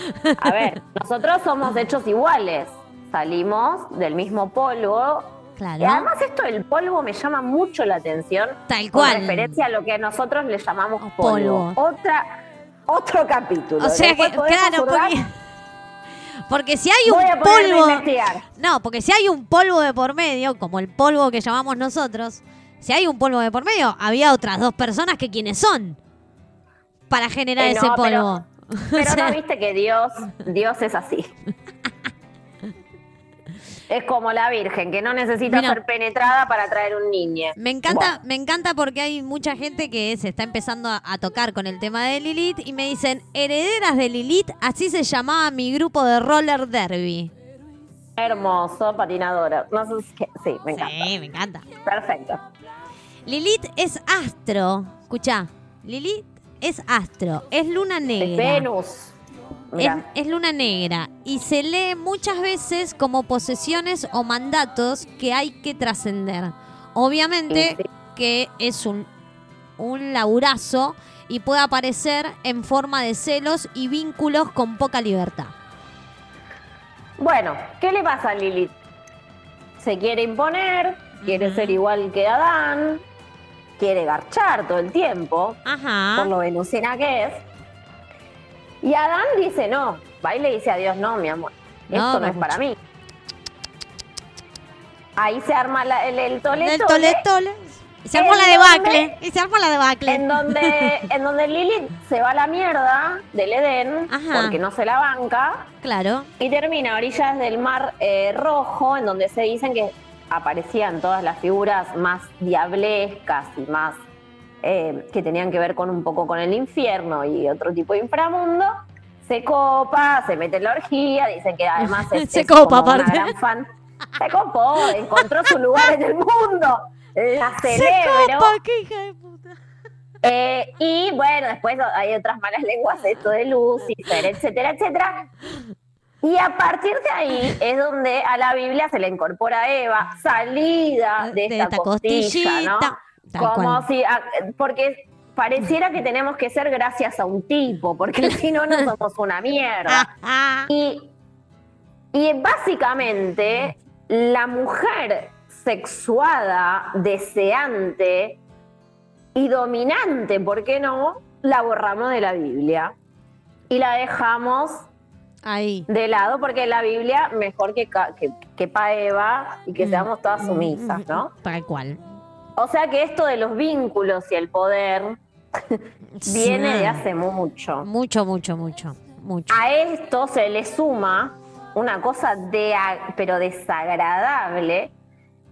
A ver, nosotros somos hechos iguales. Salimos del mismo polvo. Y Claro. además esto del polvo me llama mucho la atención. Tal cual. referencia a lo que nosotros le llamamos Polvo. polvo. Otra, otro capítulo. O sea Después que, claro, porque, porque si hay un polvo. No, porque si hay un polvo de por medio, como el polvo que llamamos nosotros, si hay un polvo de por medio, había otras dos personas que quienes son para generar Eh, ese no, pero- polvo. Pero no [laughs] viste que Dios, Dios es así. Es como la Virgen, que no necesita Mira. ser penetrada para traer un niño. Me encanta, me encanta porque hay mucha gente que se está empezando a, a tocar con el tema de Lilith y me dicen, herederas de Lilith, así se llamaba mi grupo de roller derby. Hermoso, patinadora. No sé si- sí, me encanta. Sí, me encanta. Perfecto. Lilith es astro. Escucha, Lilith es astro, es luna Es negra. Venus. Es, Mira, es luna negra y se lee muchas veces como posesiones o mandatos que hay que trascender. Obviamente Sí, sí. que es un, un laburazo y puede aparecer en forma de celos y vínculos con poca libertad. Bueno, ¿qué le pasa a Lilith? Se quiere imponer, quiere ser igual que Adán, quiere garchar todo el tiempo, por lo venusiana que es. Y Adán dice no, va y le dice a Dios, no, mi amor, esto no, no es para mí. Ahí se arma la- el, el tole, El tole. Y se armó ¿En la debacle. Y se armó la debacle. en donde, [laughs] en donde Lilith se va a la mierda del Edén, Ajá. porque no se la banca, Claro. Y termina a orillas del Mar eh, Rojo, en donde se dicen que aparecían todas las figuras más diablescas y más eh, que tenían que ver con un poco con el infierno y otro tipo de inframundo. Se copa, se mete en la orgía, dicen que además [laughs] es, Se es copa, como una aparte. gran fan. Se copó, encontró su lugar en el mundo, la [laughs] celebro. Copa, qué hija de puta. Eh, y bueno, después hay otras malas lenguas, esto de Lucifer, etcétera, etcétera. Y a partir de ahí es donde a la Biblia se le incorpora Eva, salida de, De esta, esta costilla, ¿no? costillita, Como cual. si, ah, porque pareciera que tenemos que ser gracias a un tipo, porque si no, no somos una mierda. Y, y básicamente la mujer sexuada, deseante y dominante, ¿por qué no? La borramos de la Biblia y la dejamos Ahí. de lado porque la Biblia mejor que, que, que pa' Eva y que seamos todas sumisas, ¿no? Tal cual. O sea que esto de los vínculos y el poder [laughs] viene de hace mucho. Mucho, mucho, mucho. Mucho. A esto se le suma una cosa de, pero desagradable,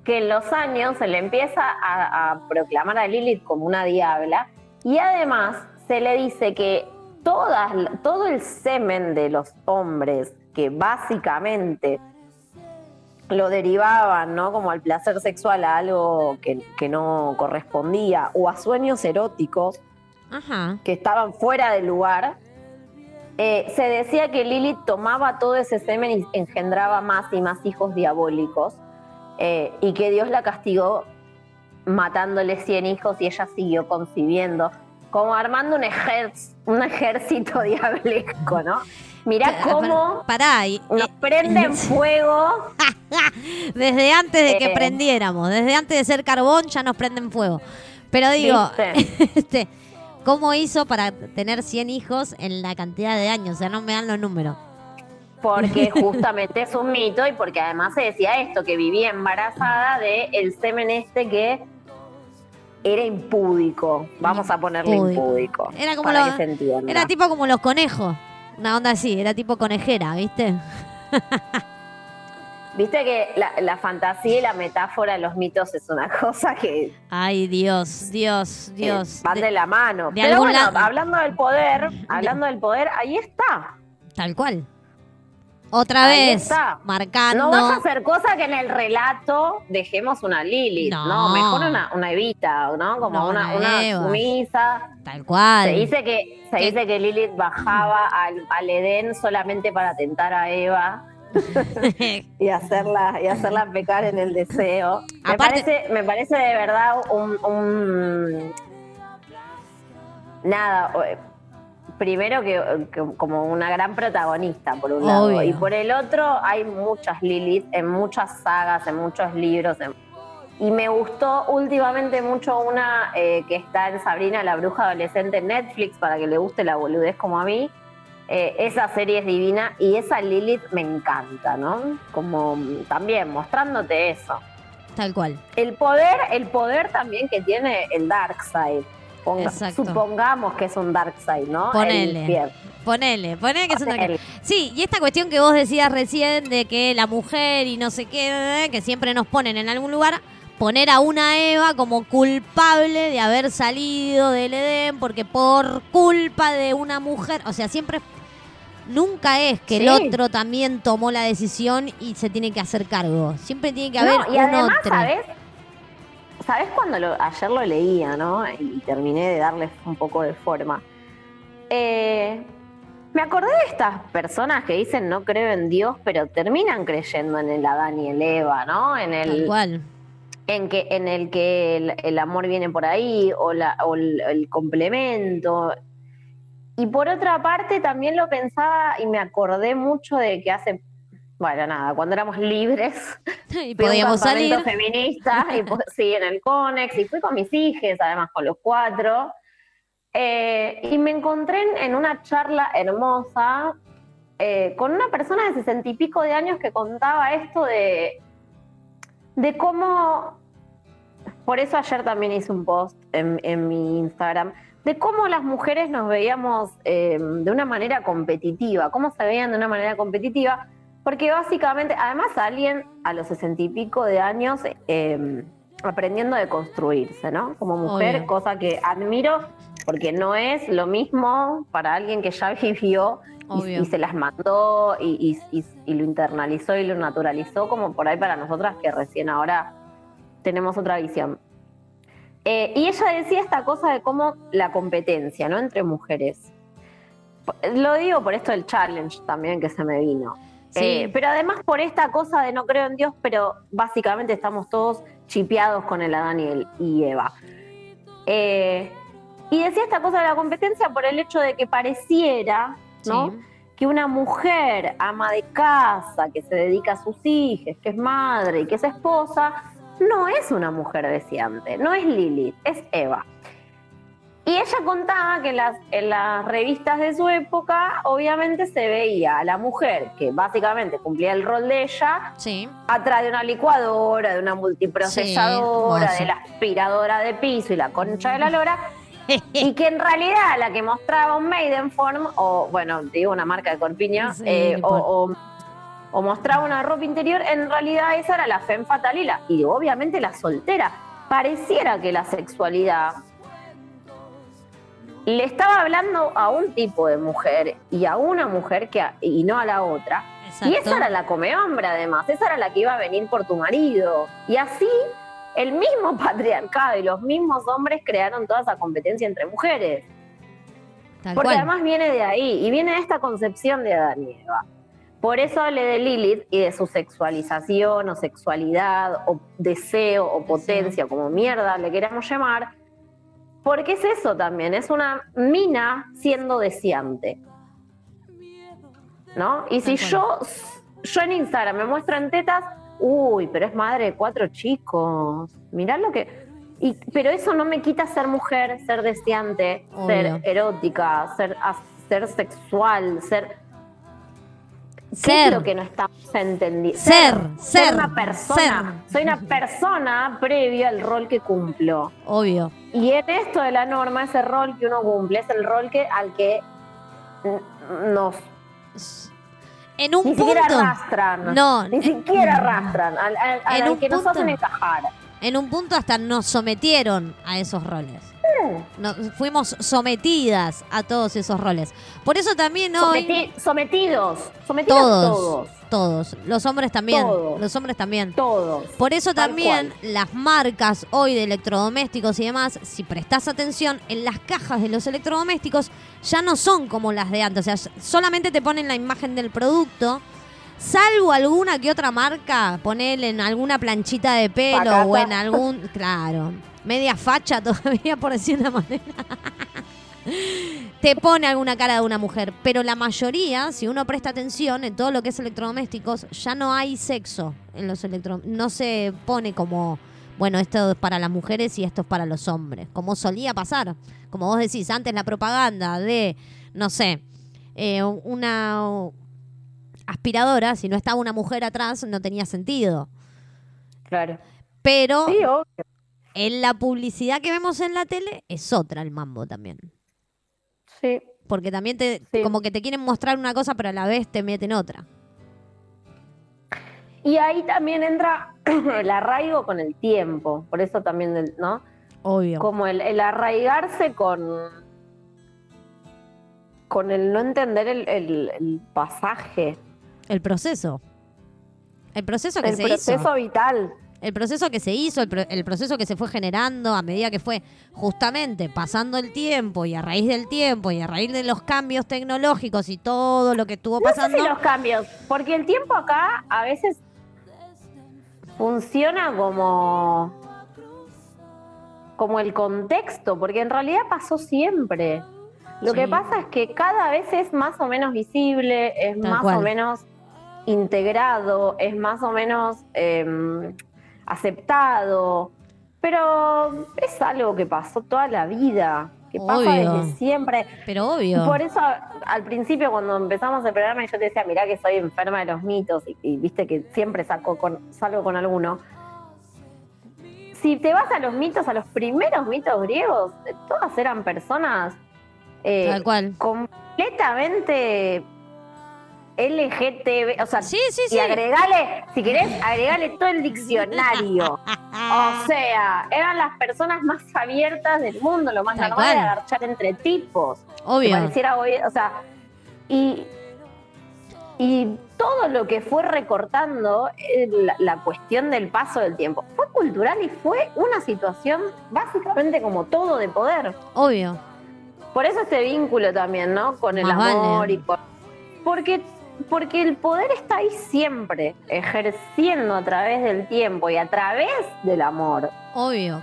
que en los años se le empieza a, a proclamar a Lilith como una diabla y además se le dice que todas, todo el semen de los hombres, que básicamente lo derivaban, ¿no? Como al placer sexual, a algo que, que no correspondía, o a sueños eróticos, Ajá. que estaban fuera de lugar, eh, se decía que Lilith tomaba todo ese semen y engendraba más y más hijos diabólicos, eh, y que Dios la castigó matándole 100 hijos y ella siguió concibiendo, como armando un, un ejército [laughs] diablesco, ¿no? Mirá cómo Pará, y- nos prenden [laughs] fuego. desde antes de que Eh. prendiéramos, desde antes de ser carbón ya nos prenden fuego. Pero digo, [laughs] este, ¿cómo hizo para tener 100 hijos en la cantidad de años? O sea, no me dan los números. Porque justamente es un mito y porque además se decía esto, que vivía embarazada de el semen este que era impúdico. Vamos a ponerle Impúdico. impúdico. Era como para lo- que se entienda. Era tipo como los conejos. Una onda así, era tipo conejera, ¿viste? [laughs] Viste que la, la fantasía y la metáfora, los mitos es una cosa que Ay, Dios, Dios, eh, Dios. van de, De- la mano. de Pero bueno, lado- hablando del poder, hablando del poder, ahí está. Tal cual. Otra Ahí vez, está. marcando. No vas a hacer cosa que en el relato dejemos una Lilith, No. no, mejor una, una Evita, ¿no? Como No, una, una sumisa. Tal cual. Se dice que, se ¿Qué? dice que Lilith bajaba al, al Edén solamente para tentar a Eva [laughs] y hacerla, y hacerla pecar en el deseo. Me, Aparte- parece, me parece de verdad un, un- nada, primero que, que como una gran protagonista por un lado, y por el otro hay muchas Lilith en muchas sagas, en muchos libros, en- y me gustó últimamente mucho una eh, que está en Sabrina la bruja adolescente en Netflix para que le guste la boludez como a mí. Eh, esa serie es divina y esa Lilith me encanta, ¿no? Como también mostrándote eso. Tal cual. El poder, el poder también que tiene el Darkseid. Ponga- supongamos que es un Darkseid, ¿no? Ponele. Ponele, ponele que es otra Ponele. Sí, y esta cuestión que vos decías recién de que la mujer y no sé qué, que siempre nos ponen en algún lugar, poner a una Eva como culpable de haber salido del Edén porque por culpa de una mujer, o sea, siempre nunca es que el otro también tomó la decisión y se tiene que hacer cargo. Siempre tiene que haber No, y un además, otro. ¿sabes? ¿Sabes cuando lo, ayer lo leía, no? Y terminé de darle un poco de forma. Eh, me acordé de estas personas que dicen no creo en Dios, pero terminan creyendo en el Adán y el Eva, ¿no? En Tal el, cual. en que en el que el, el amor viene por ahí o, la, o el, el complemento. Y por otra parte también lo pensaba y me acordé mucho de que hace, bueno, nada, cuando éramos libres, [laughs] Y un podíamos salir. feminista y [laughs] pues, sí, en el Conex y fui con mis hijas, además con los cuatro. Eh, y me encontré en, en una charla hermosa eh, con una persona de sesenta y pico de años que contaba esto de, de cómo, por eso ayer también hice un post en, en mi Instagram, de cómo las mujeres nos veíamos eh, de una manera competitiva, cómo se veían de una manera competitiva, porque básicamente, además alguien a los sesenta y pico de años eh, aprendiendo de construirse, ¿no? Como mujer, Obvio. cosa que admiro porque no es lo mismo para alguien que ya [laughs] vivió y, se las mandó y, y- y- y lo internalizó y lo naturalizó, como por ahí para nosotras que recién ahora tenemos otra visión. Eh, y ella decía esta cosa de cómo la competencia, ¿no? Entre mujeres. Lo digo por esto del challenge también que se me vino. Sí. Eh, pero además por esta cosa de no creo en Dios, pero básicamente estamos todos chipeados con el Adán y, el- y Eva. Eh, y decía esta cosa de la competencia por el hecho de que pareciera, ¿no? Sí. Que una mujer ama de casa, que se dedica a sus hijos, que es madre y que es esposa, no es una mujer deseante, no es Lilith, es Eva. Y ella contaba que en las, en las revistas de su época, obviamente se veía a la mujer que básicamente cumplía el rol de ella, Sí. atrás de una licuadora, de una multiprocesadora, Sí, de la aspiradora de piso y la concha de la lora, [laughs] y que en realidad la que mostraba un Maidenform, o bueno, digo una marca de corpiño, Sí, eh, o mostraba una ropa interior, en realidad esa era la femme fatal y, la- y obviamente la soltera. Pareciera que la sexualidad le estaba hablando a un tipo de mujer y a una mujer que a- y no a la otra. Y esa era la come hombre, además. Esa era la que iba a venir por tu marido. Y así, el mismo [laughs] patriarcado y los mismos hombres crearon toda esa competencia entre mujeres. Tal Porque cual. además viene de ahí. Y viene de esta concepción de Adán y Eva. Por eso hablé de Lilith y de su sexualización o sexualidad o deseo o potencia, como mierda le queramos llamar, porque es eso también, es una mina siendo deseante. ¿No? Y si yo, yo en Instagram me muestro en tetas, uy, pero es madre de cuatro chicos. Mirá lo que. Y, pero eso no me quita ser mujer, ser deseante, Obvio. ser erótica, ser, ser sexual, ser. ¿Qué Ser. es lo que no estamos entendiendo? Ser, ser, una persona. Soy una persona previa al rol que cumplo. Obvio. Y en esto de la norma, ese rol que uno cumple es el rol que al que nos En un ni punto. siquiera arrastran. No. Ni siquiera arrastran. Al, al- al En un que nos punto- hacen encajar. En un punto hasta nos sometieron a esos roles. Nos- fuimos sometidas a todos esos roles. Por eso también hoy. Someti- sometidos. Sometidos Todos, todos. todos. Los hombres también. Todos. Los hombres también. Todos. Por eso también cual. las marcas hoy de electrodomésticos y demás, si prestas atención, en las cajas de los electrodomésticos ya no son como las de antes. O sea, solamente te ponen la imagen del producto. Salvo alguna que otra marca, ponele en alguna planchita de pelo Pacata. o en algún. Claro, media facha [laughs] todavía, por decir una manera. Te pone alguna cara de una mujer. Pero la mayoría, si uno presta atención en todo lo que es electrodomésticos, ya no hay sexo en los electrodomésticos. No se pone como, bueno, esto es para las mujeres y esto es para los hombres. Como solía pasar. Como vos decís, antes la propaganda de, no sé, eh, una aspiradora, si no estaba una mujer atrás, no tenía sentido. Claro. Pero Sí, obvio. en la publicidad que vemos en la tele es otra el mambo también. Sí. Porque también te, Sí. como que te quieren mostrar una cosa, pero a la vez te meten otra. Y ahí también entra [clears throat] el arraigo con el tiempo. Por eso también, ¿no? Obvio. Como el, el arraigarse con. con el no entender el, el- el pasaje. El proceso. El proceso que El se proceso hizo. vital. El proceso que se hizo, el, pro- el proceso que se fue generando a medida que fue justamente pasando el tiempo y a raíz del tiempo y a raíz de los cambios tecnológicos y todo lo que estuvo No sé pasando. si los cambios, porque el tiempo acá a veces funciona como como el contexto, porque en realidad pasó siempre. Lo que pasa es que cada vez es más o menos visible, es Tal más cual. o menos integrado, es más o menos eh, aceptado, pero es algo que pasó toda la vida, que pasa desde siempre. Pero obvio. Por eso al principio cuando empezamos el programa yo te decía, mirá que soy enferma de los mitos y, y viste que siempre saco con, salgo con alguno. Si te vas a los mitos, a los primeros mitos griegos, todas eran personas eh, Tal cual. completamente LGTB, o sea, Sí, sí, sí. y agregale, si querés, agregale todo el diccionario. [laughs] O sea, eran las personas más abiertas del mundo, lo más Tal normal cual. era agarchar entre tipos. Obvio. pareciera o sea, y, y todo lo que fue recortando eh, la, la cuestión del paso del tiempo fue cultural y fue una situación básicamente como todo de poder. Obvio. Por eso este vínculo también, ¿no? Con el Más vale. amor y por, porque porque el poder está ahí siempre, ejerciendo a través del tiempo y a través del amor Obvio.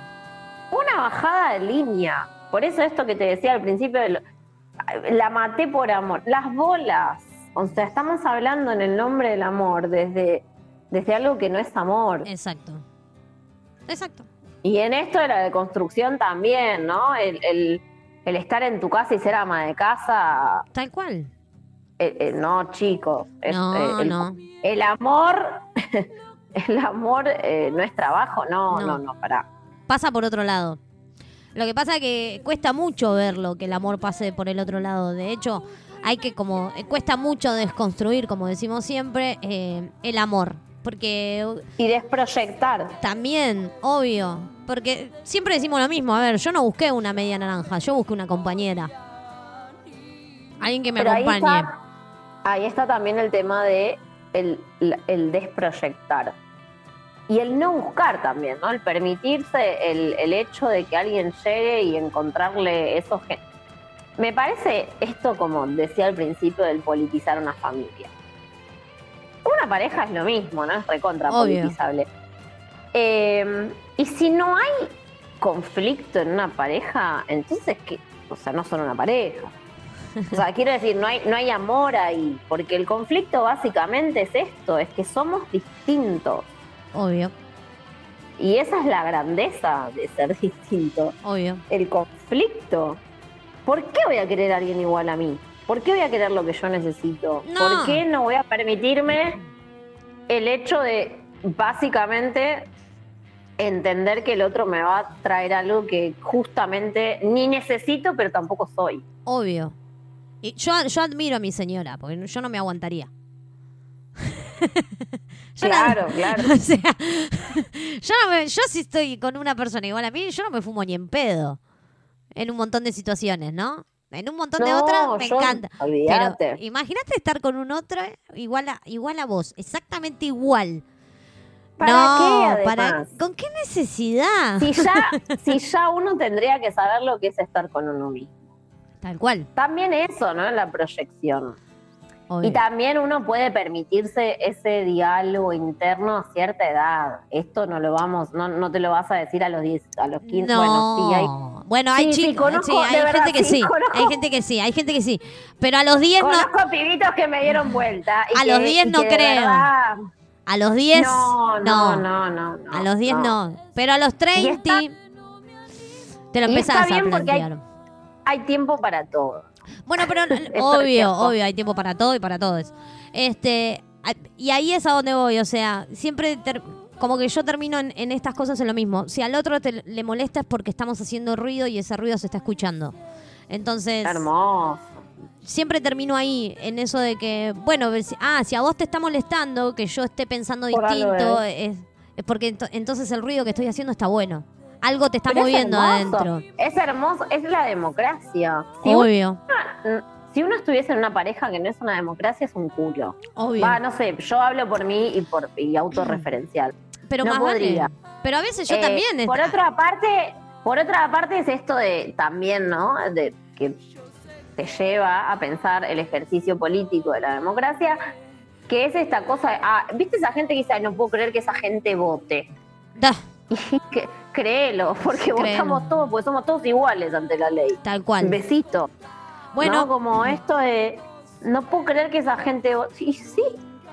una bajada de línea. Por eso esto que te decía al principio, la maté por amor. Las bolas. O sea, estamos hablando en el nombre del amor desde, desde algo que no es amor. Exacto. Exacto. Y en esto de la deconstrucción también, ¿no? El, el- el estar en tu casa y ser ama de casa, Tal cual. Eh, eh, no, chicos. No, eh, el, no. el amor, [laughs] el amor eh, no es trabajo, no, No. no, no, pará. Pasa por otro lado. Lo que pasa es que cuesta mucho verlo, que el amor pase por el otro lado. De hecho, hay que como... Cuesta mucho desconstruir, como decimos siempre, el amor. Porque Y desproyectar. También, obvio. Porque siempre decimos lo mismo. A ver, yo no busqué una media naranja, yo busqué una compañera. Alguien que me Pero ahí acompañe. está, ahí está también el tema de el, el desproyectar. Y el no buscar también, ¿no? El permitirse el, el hecho de que alguien llegue y encontrarle esos gen- Me parece esto, como decía al principio, del politizar una familia. una pareja es lo mismo, ¿no? Es recontra politizable. Eh, y si no hay conflicto en una pareja, entonces, ¿qué? O sea, no son una pareja. O sea, quiero decir, no hay, no hay amor ahí, porque el conflicto básicamente es esto, es que somos distintos. Obvio, Y esa es la grandeza de ser distinto. obvio. El conflicto. ¿Por qué voy a querer a alguien igual a mí? ¿Por qué voy a querer lo que yo necesito? No. ¿Por qué no voy a permitirme el hecho de básicamente entender que el otro me va a traer algo que justamente ni necesito, pero tampoco soy? Obvio. Y yo, yo admiro a mi señora, porque yo no me aguantaría. [laughs] Yo la- Claro, claro. [laughs] O sea, [laughs] yo, no me- yo si estoy con una persona igual a mí, yo no me fumo ni en pedo. En un montón de situaciones, ¿no? En un montón de otras me yo- encanta. Pero imagínate estar con un otro igual a, igual a vos, exactamente igual. ¿Para no, qué, para? ¿con qué necesidad? Si ya, si ya uno tendría que saber lo que es estar con uno mismo. Tal cual. También eso, ¿no? La proyección. obvio. Y también uno puede permitirse ese diálogo interno a cierta edad. Esto no lo vamos, no, no te lo vas a decir a los 10, a los 15. No. Bueno, sí, hay, Bueno, hay Sí, sí, chicos, conozco, sí, hay de verdad, gente que sí, conozco. hay gente que sí, hay gente que sí. Pero a los 10 no, conozco pibitos que me dieron vuelta. y A que- los 10 y no creo. verdad- a los 10 no, no, no, no, no, A los 10 no. Pero a los 30 está- te lo empezás a hay- plantear. Hay tiempo para todo. Bueno, pero [laughs] obvio, obvio, hay tiempo para todo y para todos. Este, y ahí es a donde voy, o sea, siempre ter- como que yo termino en, en estas cosas en lo mismo. Si al otro te- le molesta es porque estamos haciendo ruido y ese ruido se está escuchando. Entonces, Hermoso. siempre termino ahí, en eso de que, bueno, ah, si a vos te está molestando que yo esté pensando Por distinto, es, es porque ento- entonces el ruido que estoy haciendo está bueno. Algo te está Pero moviendo adentro. Es hermoso, es la democracia. Si uno, Obvio, si uno estuviese en una pareja que no es una democracia, es un culo. obvio. Va, no sé, yo hablo por mí y por y autorreferencial. [clears throat] Pero no más podría. vale. Pero a veces yo Eh, también. Por otra parte, por otra parte es esto de también, ¿no? De que te lleva a pensar el ejercicio político de la democracia, que es esta cosa, de, ah, ¿viste esa gente que dice, "Ay, no puedo creer que esa gente vote? Da, [laughs] Y que, créelo, [laughs] porque Créelo. votamos todos, porque somos todos iguales ante la ley. tal cual. Besito. Bueno, ¿no? Como esto de, no puedo creer que esa gente. Y sí,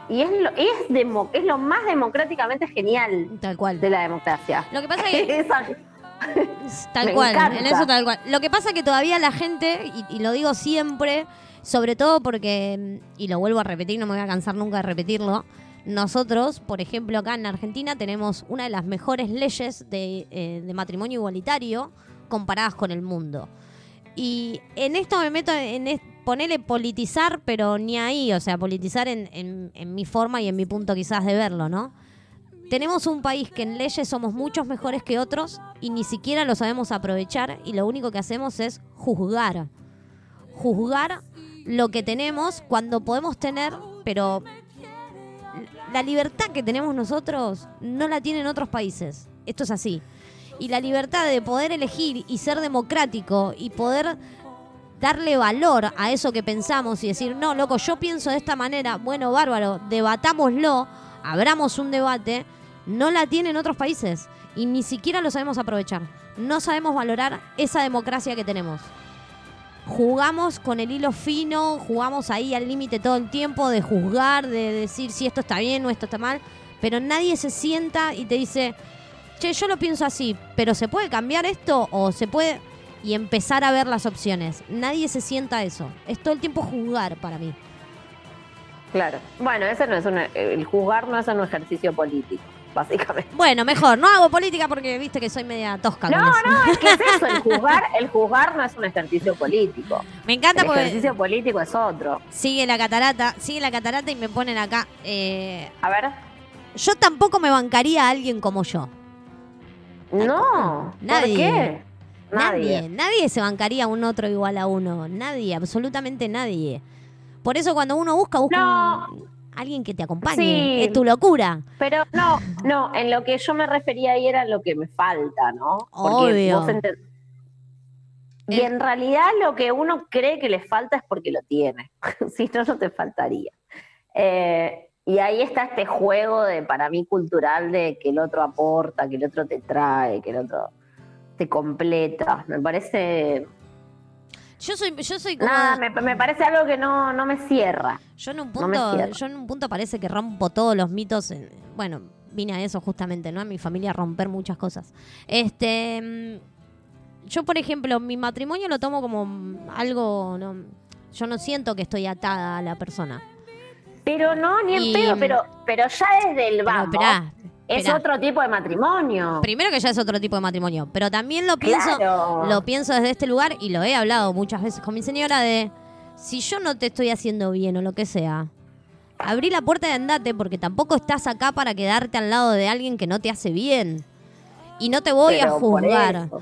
y es lo, es, demo- es lo más democráticamente genial tal cual. de la democracia. Lo que pasa es [laughs] que Esa- [laughs] Tal cual, encanta. en eso tal cual. Lo que pasa que todavía la gente, y, y lo digo siempre, sobre todo porque, y lo vuelvo a repetir, no me voy a cansar nunca de repetirlo, nosotros, por ejemplo, acá en Argentina tenemos una de las mejores leyes de, eh, de matrimonio igualitario comparadas con el mundo. Y en esto me meto en ponerle politizar, pero ni ahí, o sea, politizar en- en mi forma y en mi punto quizás de verlo, ¿no? Tenemos un país que en leyes somos muchos mejores que otros y ni siquiera lo sabemos aprovechar y lo único que hacemos es juzgar. Juzgar lo que tenemos cuando podemos tener, pero la libertad que tenemos nosotros no la tienen otros países. Esto es así. Y la libertad de poder elegir y ser democrático y poder darle valor a eso que pensamos y decir, no, loco, yo pienso de esta manera, bueno, bárbaro, debatámoslo, abramos un debate, no la tienen otros países y ni siquiera lo sabemos aprovechar. No sabemos valorar esa democracia que tenemos. Jugamos con el hilo fino, jugamos ahí al límite todo el tiempo de juzgar, de decir si esto está bien o esto está mal, pero nadie se sienta y te dice, che, yo lo pienso así, pero ¿se puede cambiar esto o se puede...? Y empezar a ver las opciones. Nadie se sienta eso. Es todo el tiempo juzgar para mí. Claro. Bueno, ese no es un, el juzgar no es un ejercicio político, [laughs] básicamente. Bueno, mejor, no hago política porque viste que soy media tosca. No, no, es que es eso, el [laughs] juzgar, el juzgar no es un ejercicio político. Me encanta El porque ejercicio político es otro. sigue la catarata, sigue la catarata y me ponen acá. eh, A ver. yo tampoco me bancaría a alguien como yo. No. Nadie. ¿Por qué? Nadie. nadie. se bancaría a un otro igual a uno. Nadie, absolutamente nadie. Por eso cuando uno busca, busca No. un- alguien que te acompañe. Sí. Es tu locura. Pero no, no, en lo que yo me refería ahí era lo que me falta, ¿no? Obvio. vos Y en realidad lo que uno cree que le falta es porque lo tiene. [laughs] si no, no te faltaría. Eh, y ahí está este juego de, para mí, cultural de que el otro aporta, que el otro te trae, que el otro te completa. Me parece. Yo soy, yo soy como. Nada, me, me parece algo que no, no me cierra. Yo en un punto, yo en un punto parece que rompo todos los mitos. en- bueno, vine a eso justamente, ¿no? A mi familia a romper muchas cosas. Este, mm, yo por ejemplo, mi matrimonio lo tomo como mm, algo, no, yo no siento que estoy atada a la persona. Pero no, ni en pedo, pero, pero ya desde el Pero vamos. esperá, es esperá. otro tipo de matrimonio. Primero que ya es otro tipo de matrimonio, pero también lo pienso, Claro. lo pienso desde este lugar y lo he hablado muchas veces con mi señora de si yo no te estoy haciendo bien o lo que sea, abrí la puerta y andate porque tampoco estás acá para quedarte al lado de alguien que no te hace bien. Y no te voy a Pero por juzgar, eso.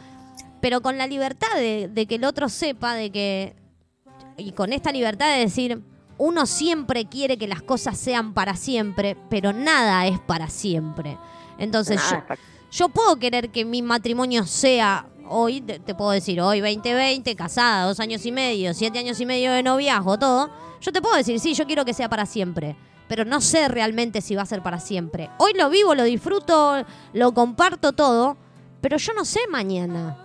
pero con la libertad de, de que el otro sepa de que y con esta libertad de decir uno siempre quiere que las cosas sean para siempre, pero nada es para siempre. Entonces yo, puedo querer que mi matrimonio sea hoy, te, te puedo decir, hoy 2020, casada, dos años y medio, siete años y medio de noviazgo, todo. Yo te puedo decir, sí, yo quiero que sea para siempre. Pero no sé realmente si va a ser para siempre. Hoy lo vivo, lo disfruto, lo comparto todo, pero yo no sé mañana,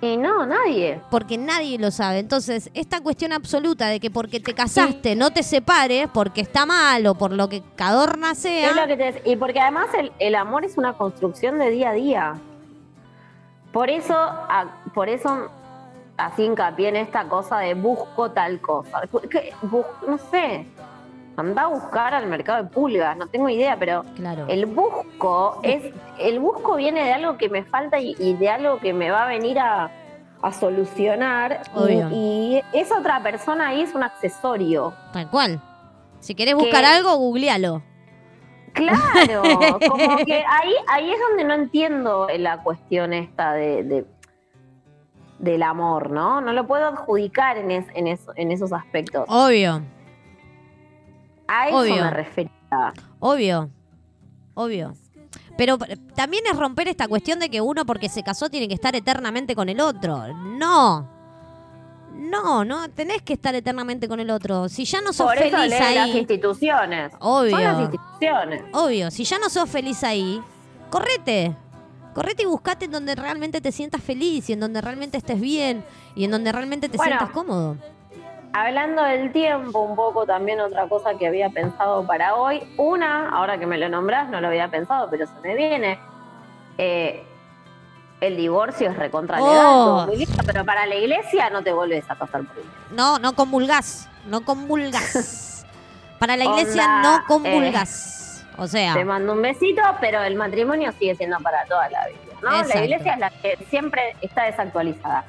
Y no, nadie. porque nadie lo sabe. Entonces, esta cuestión absoluta de que porque te casaste no te separes, porque está mal o por lo que cadorna sea. Es lo que te- y porque además el, el amor es una construcción de día a día. Por eso, a- por eso así hincapié en esta cosa de busco tal cosa. Que bus- no sé, anda a buscar al mercado de pulgas, no tengo idea, pero Claro. el busco es, el busco viene de algo que me falta y, y de algo que me va a venir a, a solucionar. Y, y esa otra persona ahí es un accesorio. Tal cual. Si querés buscar Que- algo, googlealo. Claro, [laughs] como que ahí, ahí es donde no entiendo la cuestión esta de, de- del amor, ¿no? No lo puedo adjudicar en, es- en, eso- en esos aspectos. Obvio, A eso obvio. me refería. obvio, obvio. Pero también es romper esta cuestión de que uno porque se casó tiene que estar eternamente con el otro. No. No, no, tenés que estar eternamente con el otro. Si ya no sos Por eso feliz las ahí, instituciones. Obvio. Son las instituciones. obvio, si ya no sos feliz ahí, correte. Correte y buscate en donde realmente te sientas feliz y en donde realmente estés bien y en donde realmente te Bueno. sientas cómodo. Hablando del tiempo, un poco también otra cosa que había pensado para hoy. Una, ahora que me lo nombrás, no lo había pensado, pero se me viene. Eh, el divorcio es recontra legal, Oh. lindo, pero para la iglesia no te vuelves a pasar por iglesia. No, no comulgás, no comulgas. [laughs] Para la iglesia Onda, no comulgas. o sea, Te mando un besito, pero el matrimonio sigue siendo para toda la vida, ¿no? Exacto. La iglesia es la que siempre está desactualizada.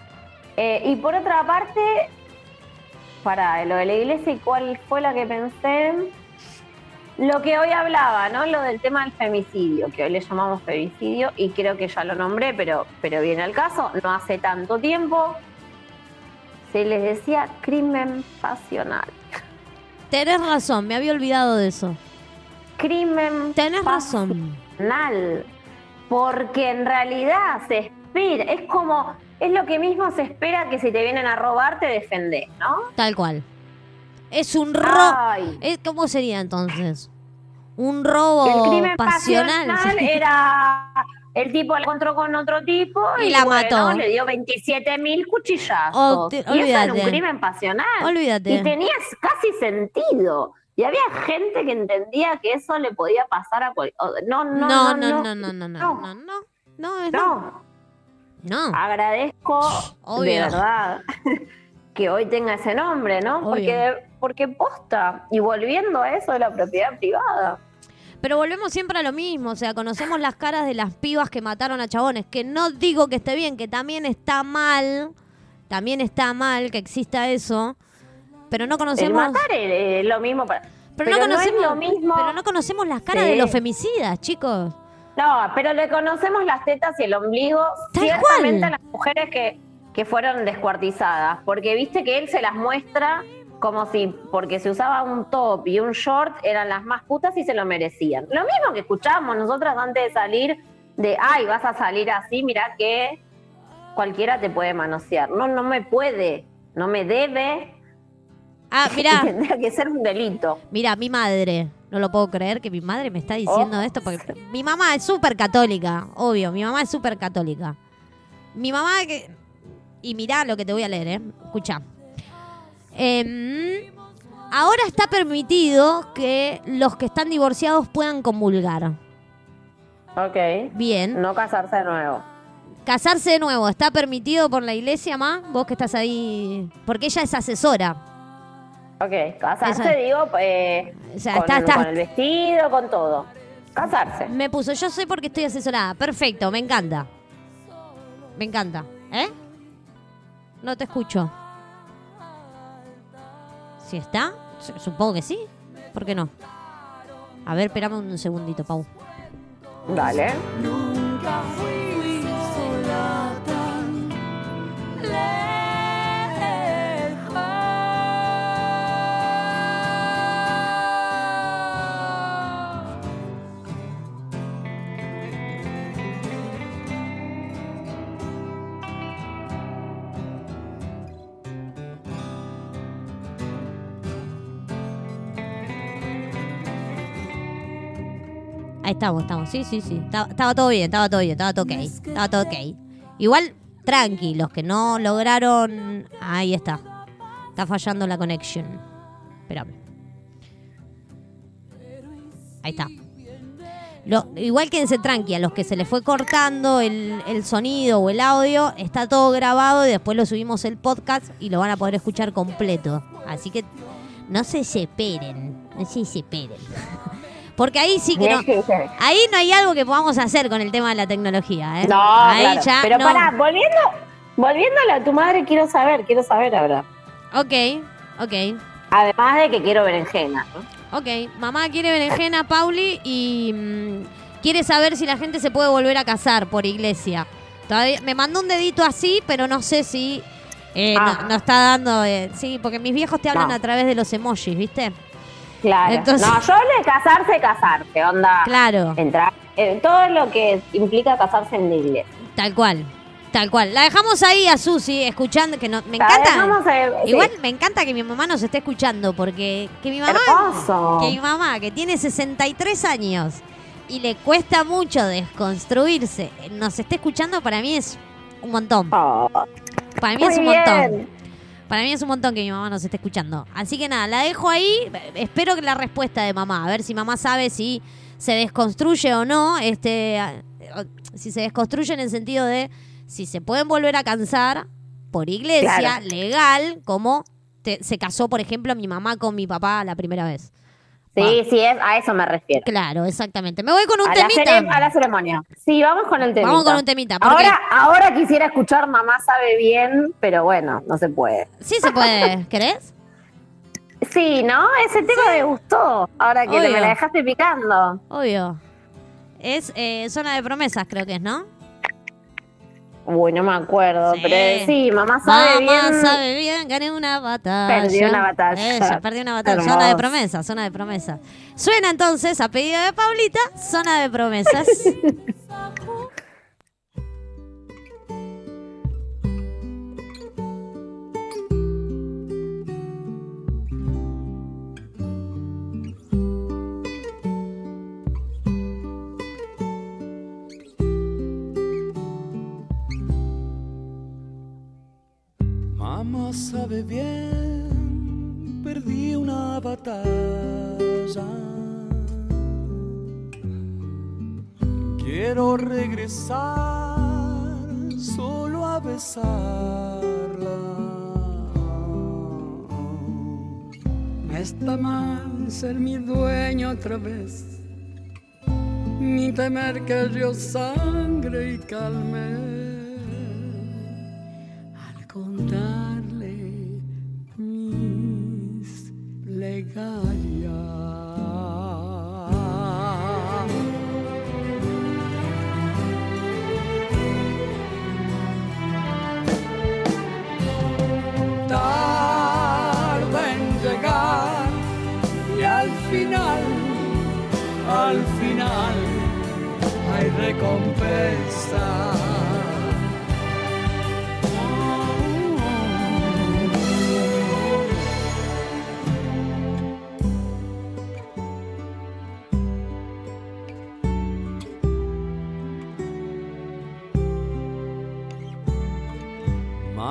Eh, y por otra parte, para lo de la iglesia y cuál fue la que pensé, lo que hoy hablaba, ¿no? Lo del tema del femicidio, que hoy le llamamos femicidio y creo que ya lo nombré, pero, pero viene al caso, no hace tanto tiempo se les decía crimen pasional. tenés razón, me había olvidado de eso. Crimen Tenés pasional. razón. porque en realidad se espera, es como, es lo que mismo se espera que si te vienen a robar te defendés, ¿no? Tal cual. Es un robo. ¿Cómo sería entonces? Un el robo crimen pasional. pasional era el tipo la encontró con otro tipo Y y, la bueno, mató. le dio 27 mil cuchillazos. Oh, te- y eso era un crimen pasional. Olvídate. Y tenía casi sentido. Y había gente que entendía que eso le podía pasar a cualquier... No, no, No, no, no, no, no, no, no, no. no, no, no, no. No. No. agradezco Obvio. de verdad [laughs] que hoy tenga ese nombre, ¿no? Obvio. Porque, porque posta. Y volviendo a eso de la propiedad privada. Pero volvemos siempre a lo mismo, o sea, conocemos las caras de las pibas que mataron a chabones, que no digo que esté bien, que también está mal, también está mal que exista eso, pero no El conocemos... matar es lo mismo para. Pero, no conocemos, lo mismo. pero no conocemos las caras Sí. de los femicidas, chicos. No, pero le conocemos las tetas y el ombligo ciertamente cual. a las mujeres que, que fueron descuartizadas. Porque viste que él se las muestra como si, porque se usaba un top y un short, eran las más putas y se lo merecían. Lo mismo que escuchábamos nosotras antes de salir, de, ay, vas a salir así, mira que cualquiera te puede manosear. No, no me puede, no me debe. Ah, [laughs] mirá, Tendría que ser un delito. Mira, mi madre. No lo puedo creer que mi madre me está diciendo Oh. esto porque mi mamá es súper católica, obvio, mi mamá es súper católica. Mi mamá que... Y mirá lo que te voy a leer, ¿eh? Escucha. Em, ahora está permitido que los que están divorciados puedan comulgar. Ok. Bien. No casarse de nuevo. Casarse de nuevo, ¿está permitido por la iglesia, ma? Vos que estás ahí... Porque ella es asesora. Ok, casarse, Esa- digo, eh, O sea, con, está- está- con el vestido, con todo. Casarse. Me puso, yo sé porque estoy asesorada. Perfecto, me encanta. Me encanta. ¿Eh? No te escucho. ¿Sí está? Su- Supongo que sí. ¿Por qué no? A ver, espérame un segundito, Pau. Dale. Nunca fui Ahí estamos, estamos. Sí, sí, sí. Estaba, todo bien, estaba todo bien, estaba todo ok. Estaba todo ok. Igual, tranqui, los que no lograron. Ahí está. Está fallando la conection. Espérame. Ahí está. Igual quédense tranqui, a los que se les fue cortando el, el sonido o el audio, está todo grabado y después lo subimos el podcast y lo van a poder escuchar completo. Así que no se separen, no se separen. Porque ahí sí que no, [laughs] ahí no hay algo que podamos hacer con el tema de la tecnología, ¿eh? No, ahí claro. ya Pero no. pará, volviendo, volviéndole a tu madre, quiero saber, quiero saber ahora. Ok, ok. Además de que quiero berenjena. ¿no? Ok, mamá quiere berenjena, Pauli, y mm, quiere saber si la gente se puede volver a casar por iglesia. Todavía me mandó un dedito así, pero no sé si eh, Ah. no, no está dando. eh, sí, porque mis viejos te hablan No. a través de los emojis, ¿viste? Claro. Entonces- No, yo de casarse, casarse, onda. Claro, Entrar. eh, todo lo que implica casarse en la iglesia. tal cual. Tal cual. La dejamos ahí a Susi escuchando, que no, me La encanta. eh, sí. Igual me encanta que mi mamá nos esté escuchando, porque que mi mamá Hermoso. que mi mamá, que tiene 63 años y le cuesta mucho desconstruirse, nos esté escuchando, para mí es un montón. Oh, Para mí muy es un bien. montón. Para mí es un montón que mi mamá nos esté escuchando. Así que nada, la dejo ahí. Espero que la respuesta de mamá, a ver si mamá sabe si se desconstruye o no. Este, si se desconstruye en el sentido de si se pueden volver a cansar por iglesia, Claro. legal, como te- se casó, por ejemplo, mi mamá con mi papá la primera vez. Sí, sí, es, a eso me refiero. Claro, exactamente. Me voy con un A la, temita. cere- a la ceremonia. Sí, vamos con el temita. Vamos con un temita, Ahora, ahora quisiera escuchar Mamá sabe bien, pero bueno, no se puede. Sí se puede, [laughs] ¿querés? Sí, ¿no? Ese tema me gustó. Ahora que Obvio. me la dejaste picando. Obvio. Es eh, zona de promesas, creo que es, ¿no? Uy, no me acuerdo. Sí. Pero sí, Mamá sabe Mamá bien. sabe bien, gané una batalla. Perdí una batalla. Ella perdió una batalla. Hermoso. Zona de promesas, zona de promesas. Suena entonces, a pedido de Paulita, zona de promesas. [laughs] Sabe bien, perdí una batalla. Quiero regresar solo a besarla. No está mal ser mi dueño otra vez, ni temer que yo sangre y calme. Al contarle al final, al final hay recompensa.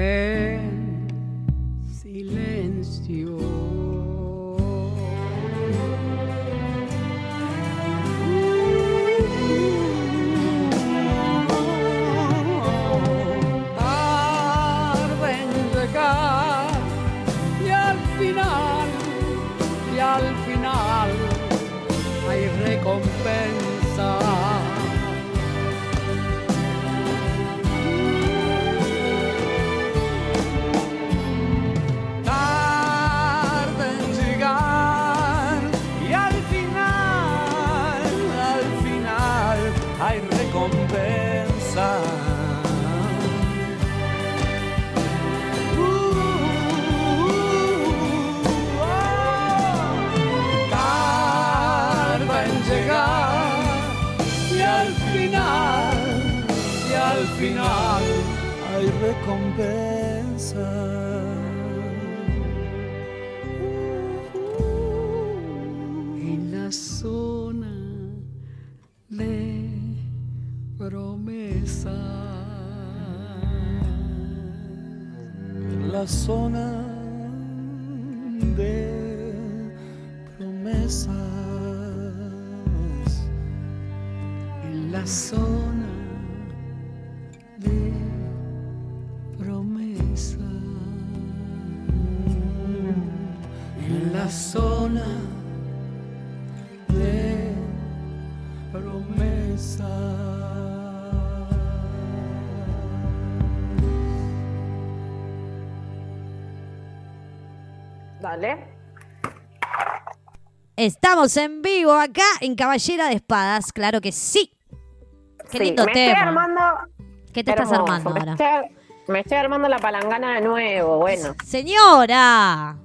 en la Dale. Estamos en vivo acá en Caballera de Espadas, claro que sí. Qué Sí, lindo me estoy tema. armando. ¿Qué te estás armando me ahora? Estoy, me estoy armando la palangana de nuevo. Bueno, Señora,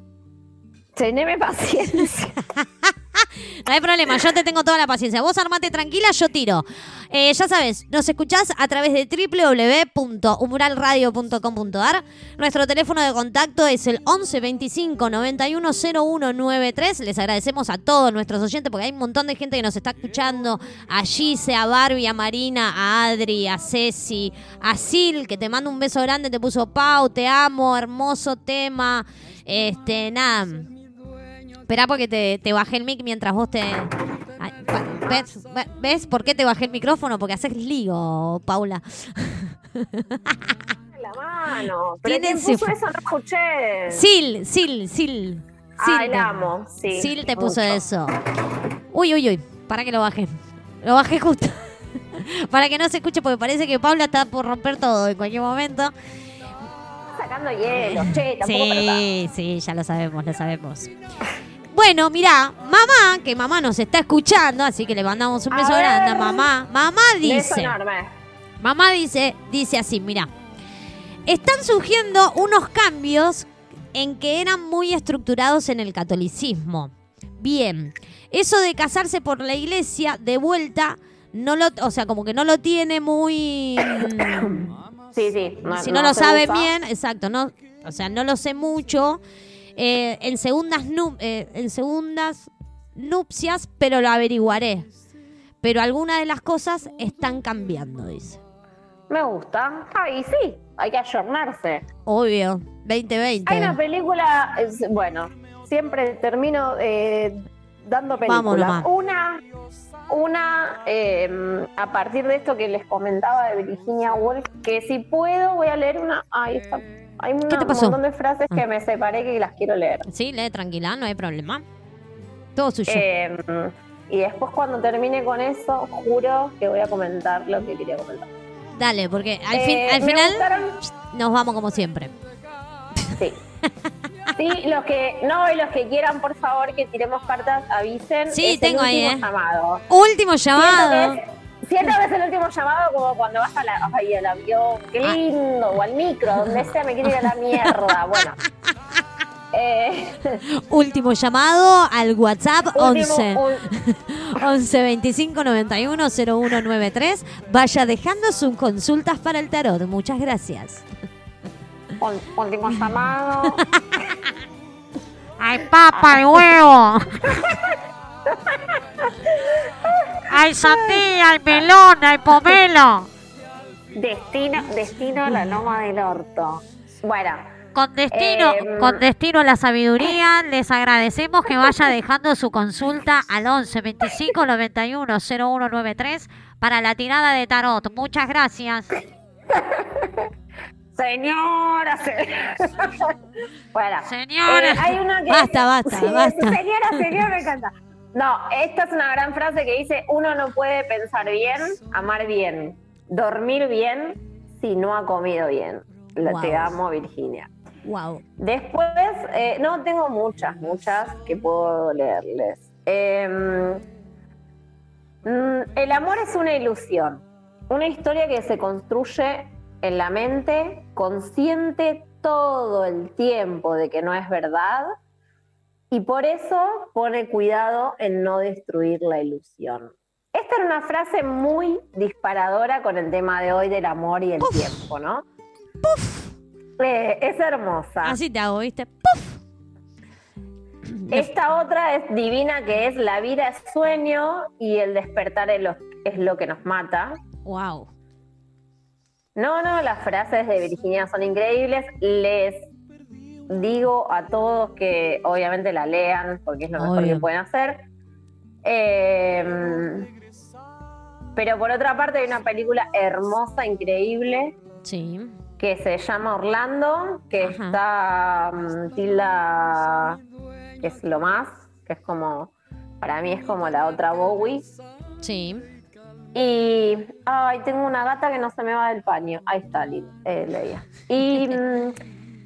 teneme paciencia. [laughs] no hay problema, yo te tengo toda la paciencia. Vos armate tranquila, yo tiro. Eh, ya sabes, nos escuchás a través de www.umuralradio.com.ar. Nuestro teléfono de contacto es el 11 25 91 0193. Les agradecemos a todos nuestros oyentes porque hay un montón de gente que nos está escuchando. A Gise, a Barbie, a Marina, a Adri, a Ceci, a Sil, que te mando un beso grande, te puso Pau, te amo, hermoso tema. Este, nada. Espera porque te, te bajé el mic mientras vos te... ¿ves, ve- ¿Ves por qué te bajé el micrófono? Porque haces lío, Paula. [laughs] la mano. Pero Tiene ¿quién puso su- eso? No escuché. Sil, Sil, Sil. Ay, Sil la te- amo. Sí. Sil te puso eso. Uy, uy, uy. Para que lo bajé. Lo bajé justo. [laughs] Para que no se escuche porque parece que Paula está por romper todo en cualquier momento. Sacando hielo. Che, tampoco. Sí, sí, ya lo sabemos, lo sabemos. Bueno, mirá, mamá, que mamá nos está escuchando, así que le mandamos un A beso ver. grande a mamá. Mamá dice, enorme. mamá dice, dice así, mira, están surgiendo unos cambios en que eran muy estructurados en el catolicismo. Bien, eso de casarse por la iglesia, de vuelta, no lo, o sea, como que no lo tiene muy... [coughs] Sí, sí. si no, lo se sabe usa. bien, exacto, no, o sea, no lo sé mucho. Eh, en segundas nu- eh, en segundas nupcias, pero lo averiguaré. Pero algunas de las cosas están cambiando, dice. Me gusta. Ay, sí. Hay que ayornarse. Obvio, 2020. Hay una película. es- bueno, siempre termino eh, dando Vamos películas. nomás. Una. Una, eh, a partir de esto que les comentaba de Virginia Woolf, que si puedo voy a leer una. Ahí está. Hay una- ¿Qué te pasó? un montón de frases Ah. que me separé que las quiero leer. Sí, lee tranquila, no hay problema. Todo suyo. Eh, y después cuando termine con eso, juro que voy a comentar lo que quería comentar. Dale, porque al, fin, Eh, al me final gustaron- nos vamos como siempre. Sí. [laughs] Sí, los que no y los que quieran, por favor, que tiremos cartas, avisen. Sí, Es el tengo ahí, último eh. llamado. Último llamado. Que es- Siento que es el último llamado como cuando vas a la, ay, al avión, qué Ah. lindo, o al micro, donde sea, me quiero ir a la mierda. [laughs] Bueno. Eh, Último llamado al WhatsApp último, 11 un- 11 25 91 0193. Vaya dejando sus consultas para el tarot. Muchas gracias. último llamado. [laughs] ¡Ay, papa y huevo! [laughs] ¡Ay, sandía, ay, melón, ay, pomelo! Destino, destino a la loma del orto. Bueno, Con destino, Em. con destino a la sabiduría, les agradecemos que vaya dejando su consulta al 11 25 91 0193 para la tirada de tarot. Muchas gracias. señora, se- [laughs] bueno, Señora. eh, hay una que Basta, basta, Sí, basta. Señora, señora, me encanta. No, esta es una gran frase que dice, uno no puede pensar bien, amar bien, dormir bien si no ha comido bien. La- Wow. Te amo, Virginia. Wow. Después, eh, no, tengo muchas, muchas que puedo leerles. Em, mm, el amor es una ilusión, una historia que se construye en la mente, consciente todo el tiempo de que no es verdad, y por eso pone cuidado en no destruir la ilusión. Esta era una frase muy disparadora con el tema de hoy del amor y el tiempo, ¿no? Eh, es hermosa. Así te hago, ¿viste? ¡Puf! Esta otra es divina, que es la vida es sueño y el despertar es lo, es lo que nos mata. Wow. No, no, las frases de Virginia son increíbles. Les digo a todos que obviamente la lean porque es lo mejor Obvio. que pueden hacer. Eh, pero por otra parte hay una película hermosa, increíble, Sí. que se llama Orlando, que Ajá. está mm, Tilda, que es lo más, que es como, para mí es como la otra Bowie. Sí. Y, ay, tengo una gata que no se me va del paño. Ahí está, eh. Y,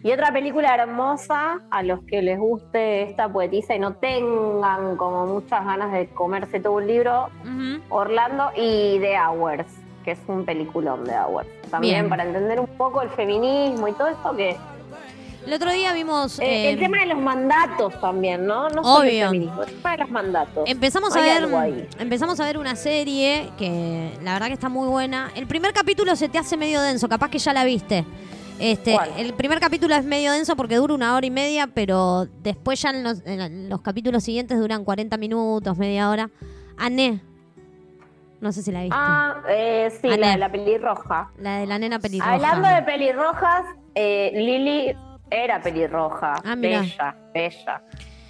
y otra película hermosa, a los que les guste esta poetisa y no tengan como muchas ganas de comerse todo un libro. Orlando y The Hours, que es un peliculón de Hours. También Bien. para entender un poco el feminismo y todo eso que... El otro día vimos. eh, eh, el tema de los mandatos también, ¿no? No solo el Obvio. feminismo, el tema de los mandatos. Empezamos a ver, empezamos a ver una serie que la verdad que está muy buena. El primer capítulo se te hace medio denso, capaz que ya la viste. Este, ¿Cuál? el primer capítulo es medio denso porque dura una hora y media, pero después ya en los, en los capítulos siguientes duran 40 minutos, media hora. Ané. No sé si la viste. Ah, eh, sí, la de la pelirroja. La de la nena pelirroja. Hablando de pelirrojas, eh, Lili era pelirroja. Ah, bella, bella.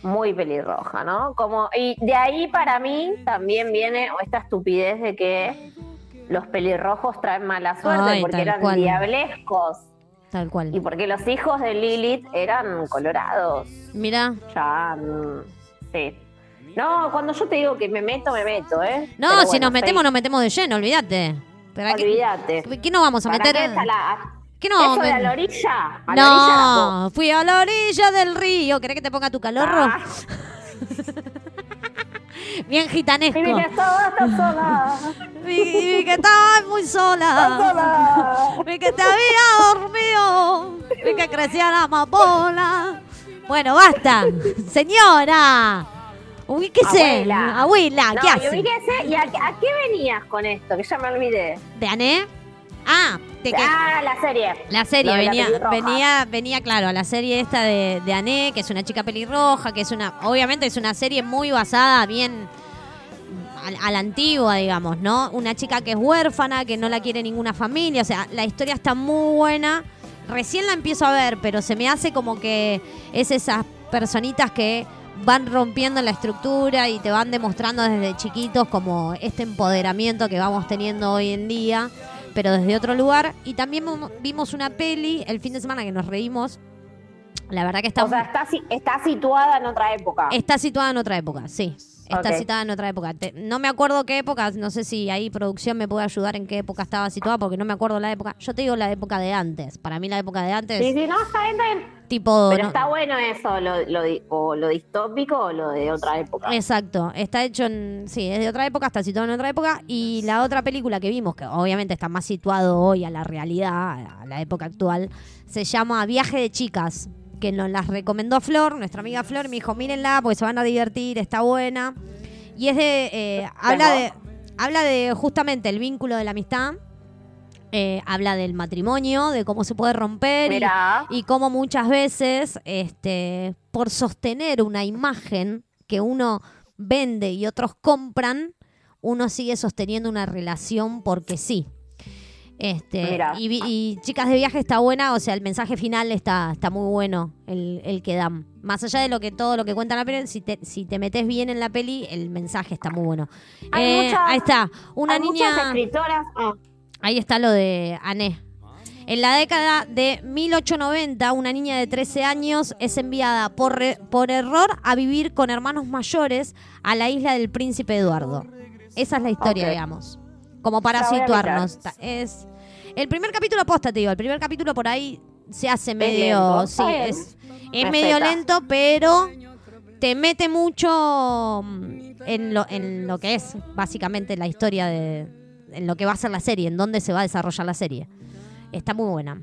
Muy pelirroja, ¿no? Como, y de ahí para mí también viene esta estupidez de que los pelirrojos traen mala suerte Ay, porque eran cual. diablescos. Tal cual. Y porque los hijos de Lilith eran colorados. Mira. Ya, mm, sí. No, cuando yo te digo que me meto, me meto, ¿eh? No, si nos metemos, sí, nos metemos de lleno, olvídate. ¿Para qué, Olvídate. qué nos vamos a ¿Para meter? qué la- ¿Qué me- a la orilla. A la orilla. No, fui a la orilla del río. ¿Querés que te ponga tu calorro? Ah, [laughs] Bien gitanesco. y vi que estaba sola. Vi, vi que estabas muy sola. sola. Vi que te había dormido. Vi que crecía la amapola. Bueno, basta. Señora. Ubíquese. Abuela. Abuela, No, ¿qué y hace? ubíquese, ¿y a, a qué venías con esto? Que ya me olvidé. ¿De Ané? Ah, Ah, la serie. La serie la venía, venía, venía, claro, a la serie esta de, de Ané, que es una chica pelirroja, que es una, obviamente es una serie muy basada bien a, a la antigua, digamos, ¿no? Una chica que es huérfana, que no la quiere ninguna familia, o sea, la historia está muy buena. Recién la empiezo a ver, pero se me hace como que es esas personitas que van rompiendo la estructura y te van demostrando desde chiquitos como este empoderamiento que vamos teniendo hoy en día, pero desde otro lugar. Y también mo- vimos una peli el fin de semana que nos reímos. La verdad que está, O sea, está, está situada en otra época. está situada en otra época, sí. Está Ok. situada en otra época. Te- no me acuerdo qué época, no sé si ahí producción me puede ayudar en qué época estaba situada, porque no me acuerdo la época. Yo te digo la época de antes. Para mí la época de antes, Sí, sí, no, está bien, está bien. tipo... Pero no- está bueno eso, lo, lo o lo distópico o lo de otra época. Exacto, está hecho en. Sí, es de otra época, está situado en otra época. Y la otra película que vimos, que obviamente está más situado hoy a la realidad, a la época actual, se llama Viaje de Chicas, que nos las recomendó Flor, nuestra amiga Flor, y me dijo: mírenla, porque se van a divertir, está buena. Y es de. eh, habla de. Habla de justamente el vínculo de la amistad. eh, habla del matrimonio, de cómo se puede romper y- y cómo muchas veces, este, por sostener una imagen que uno vende y otros compran, uno sigue sosteniendo una relación porque sí. Este, y, y Chicas de Viaje está buena, o sea, el mensaje final está, está muy bueno, el, el que dan. Más allá de lo que todo lo que cuentan la peli, si te, si te metes bien en la peli, el mensaje está muy bueno. Hay Eh, muchas- ahí está, una Hay niña... muchas escritoras. ah, Ahí está lo de Ané. En la década de 1890, una niña de 13 años es enviada por, re- por error a vivir con hermanos mayores a la isla del príncipe Eduardo. Esa es la historia, digamos. Como para situarnos. Es, el primer capítulo posta, te digo. El primer capítulo por ahí se hace medio. lento, sí, bien. es, es medio lento, pero te mete mucho mm, en lo, en lo que es básicamente la historia de. en lo que va a ser la serie, en dónde se va a desarrollar la serie. Está muy buena.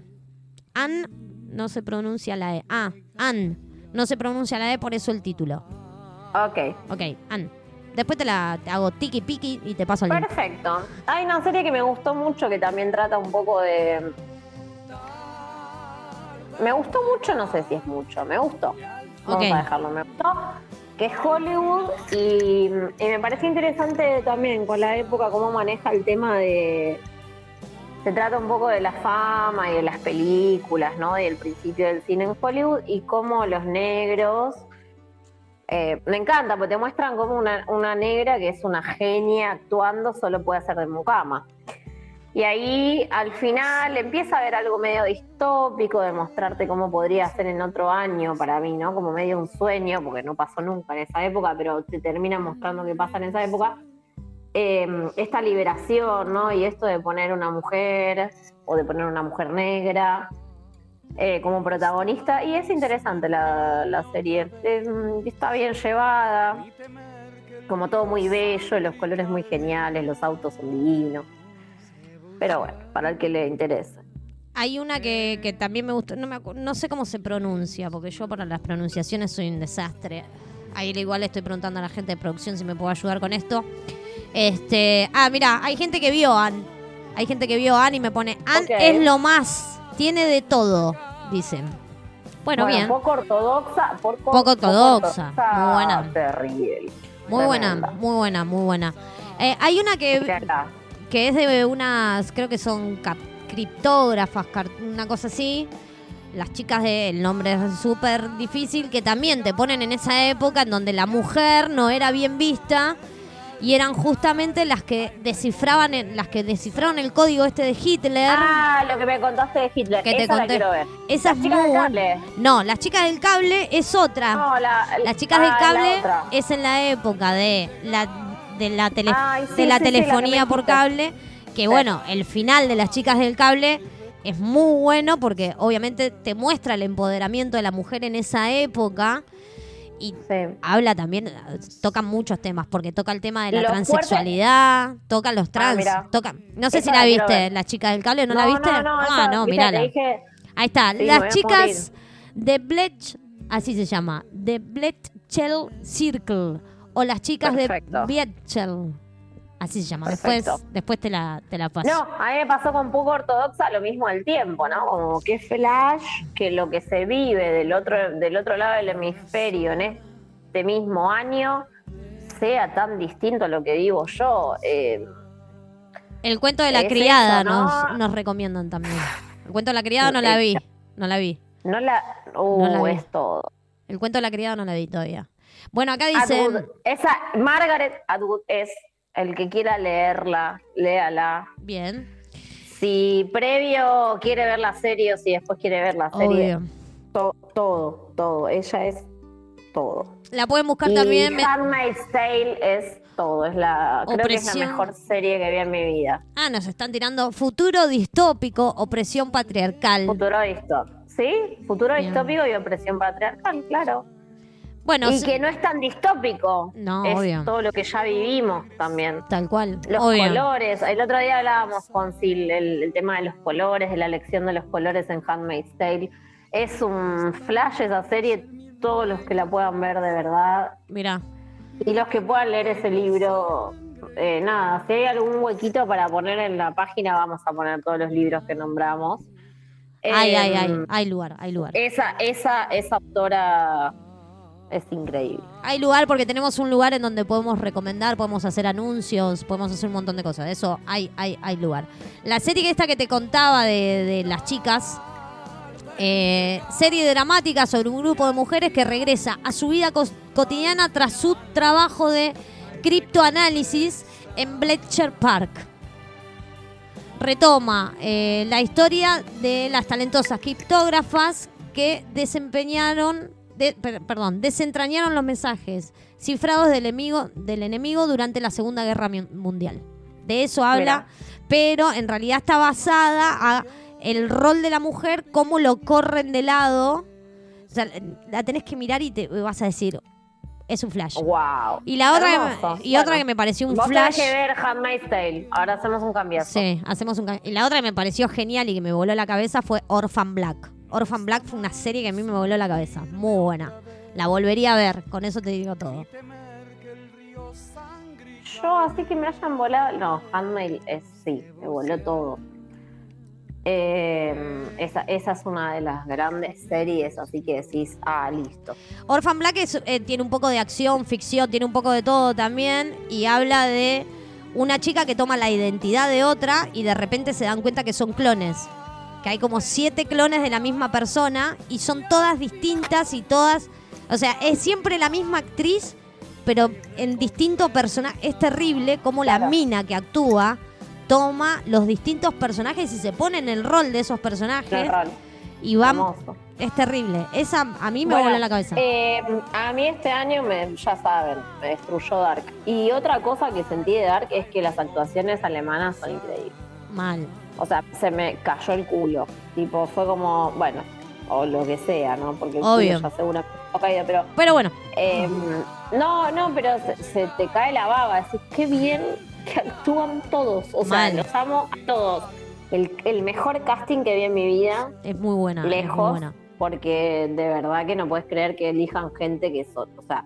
An no se pronuncia la E. Ah, An. No se pronuncia la E, por eso el título. Ok. Ok, An. Después te la te hago tiki piki y te paso el link. Perfecto. Hay una serie que me gustó mucho que también trata un poco de. Me gustó mucho, no sé si es mucho, me gustó. Vamos a dejarlo, me gustó. Que es Hollywood y, y me pareció interesante también con la época cómo maneja el tema de. Se trata un poco de la fama y de las películas, ¿no? Del principio del cine en Hollywood y cómo los negros eh, me encanta, porque te muestran como una, una negra que es una genia actuando, solo puede hacer de mucama. Y ahí al final empieza a haber algo medio distópico de mostrarte cómo podría ser en otro año para mí, ¿no? Como medio un sueño, porque no pasó nunca en esa época, pero te termina mostrando qué pasa en esa época. Eh, esta liberación, ¿no? Y esto de poner una mujer o de poner una mujer negra eh, como protagonista. Y es interesante la, la serie. Eh, está bien llevada, como todo muy bello, los colores muy geniales, los autos son divinos. Pero bueno, para el que le interese. Hay una que, que también me gustó, no, me no sé cómo se pronuncia, porque yo para las pronunciaciones soy un desastre. Ahí igual le estoy preguntando a la gente de producción si me puede ayudar con esto. Este, ah, mira, hay gente que vio Anne. Hay gente que vio Anne y me pone, Anne es lo más, tiene de todo, dicen. Bueno, bien. Poco ortodoxa. Poco ortodoxa, muy buena. Terrible. Muy buena, muy buena, muy buena. Eh, hay una que, que es de unas, creo que son criptógrafas, una cosa así. Las chicas de, el nombre es súper difícil, que también te ponen en esa época en donde la mujer no era bien vista y eran justamente las que descifraban, las que descifraron el código este de Hitler. Ah, lo que me contaste de Hitler. que te Esa la conté. quiero ver. Esa Las es chicas muy del cable. No, las chicas del cable es otra. No, la, Las chicas ah, del la cable es en la época de la de la, tele- Ay, sí, de la sí, sí, la que telefonía por cable, que bueno, el final de las chicas del cable es muy bueno porque obviamente te muestra el empoderamiento de la mujer en esa época y Sí. habla también, toca muchos temas, porque toca el tema de la transexualidad, toca los trans, mira. toca, no sé Esa si la la viste, ver. las chicas del cable, ¿no, la viste? No, no, ah, no, mirala. dije, Ahí está, Sí, las chicas de Bletch, así se llama, de Bletchell Circle, o las chicas Perfecto. de Bletchell, así se llama. Perfecto. Después, después te la, te la paso. No, a mí me pasó con poco ortodoxa lo mismo al tiempo, ¿no? Como que flash que lo que se vive del otro, del otro lado del hemisferio en este mismo año sea tan distinto a lo que vivo yo. Eh, El cuento de la Es criada eso, ¿no? nos, nos recomiendan también. El cuento de la criada no la vi, no la vi. no la... Uh, No la vi. es todo. El cuento de la criada no la vi todavía. Bueno, acá dicen... Atwood, esa Margaret Atwood es el que quiera leerla, léala. Bien, Si previo quiere ver la serie o si después quiere ver la serie, to- todo, todo. Ella es todo. La pueden buscar Y también. Handmaid's Tale es todo, es la, creo que es la mejor serie que vi en mi vida. Ah, nos están tirando futuro distópico, opresión patriarcal. Futuro distópico. ¿Sí? Futuro Bien. distópico y opresión patriarcal, claro. Bueno, y que no es tan distópico. No, es obvio. todo lo que ya vivimos también. tal cual. Los obvio. colores. El otro día hablábamos con Sil el, el tema de los colores, de la elección de los colores en Handmaid's Tale. Es un flash esa serie, todos los que la puedan ver de verdad. Mira, Y los que puedan leer ese libro, eh, nada, si hay algún huequito para poner en la página, vamos a poner todos los libros que nombramos. ay, Eh, ay, ay, hay lugar, hay lugar. Esa, esa, esa autora es increíble. Hay lugar porque tenemos un lugar en donde podemos recomendar, podemos hacer anuncios, podemos hacer un montón de cosas. Eso hay, hay, hay lugar. La serie esta que te contaba de, de las chicas, eh, serie dramática sobre un grupo de mujeres que regresa a su vida cotidiana tras su trabajo de criptoanálisis en Bletcher Park. Retoma eh, la historia de las talentosas criptógrafas que desempeñaron, de- per- perdón, desentrañaron los mensajes cifrados del enemigo, del enemigo durante la Segunda Guerra Mu- Mundial. De eso habla, pero en realidad está basada a el rol de la mujer, cómo lo corren de lado. O sea, la tenés que mirar y te vas a decir, es un flash. Wow. Y la otra, Hermoso. y otra que me pareció un Vos flash. que ver Handmaid's Tale. Ahora hacemos un cambiazo. Sí, hacemos un Y la otra que me pareció genial y que me voló la cabeza fue Orphan Black. Orphan Black fue una serie que a mí me voló la cabeza. Muy buena. La volvería a ver, con eso te digo todo. Yo, así que me hayan volado. No, Handmaid es sí, me voló todo. Eh, esa, esa es una de las grandes series, así que decís, ah, listo. Orphan Black es, eh, tiene un poco de acción, ficción, tiene un poco de todo también y habla de una chica que toma la identidad de otra y de repente se dan cuenta que son clones. Que hay como siete clones de la misma persona y son todas distintas y todas... O sea, es siempre la misma actriz, pero en distintos personajes. Es terrible como la mina que actúa toma los distintos personajes y se pone en el rol de esos personajes y va... hermoso. Es terrible. Esa a mí me Bueno, voló la cabeza. eh, a mí este año, me, ya saben, me destruyó Dark. Y otra cosa que sentí de Dark es que las actuaciones alemanas son increíbles. Mal. O sea, se me cayó el culo. Tipo, fue como, bueno, o lo que sea, ¿no? Porque el Obvio. culo ya seguramente ha caído, pero Pero bueno, Eh, no, no, pero se, se te cae la baba. Decís, qué bien que actúan todos. O sea, Mal. los amo a todos. El, el mejor casting que vi en mi vida, es muy buena. es muy lejos, buena. porque de verdad que no puedes creer que elijan gente que son. O sea,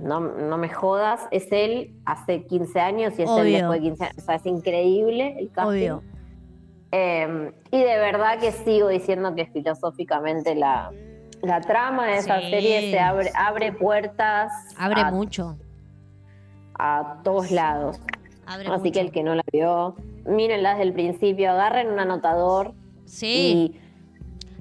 no, no me jodas, es él hace 15 años y es él Obvio. después de 15 años. O sea, es increíble el casting. Obvio. Eh, y de verdad que sigo diciendo que filosóficamente la, la trama de esa Sí. serie se abre, abre puertas Abre a, mucho. a todos lados. Abre Así mucho. que el que no la vio, mírenla desde el principio, agarren un anotador Sí. y,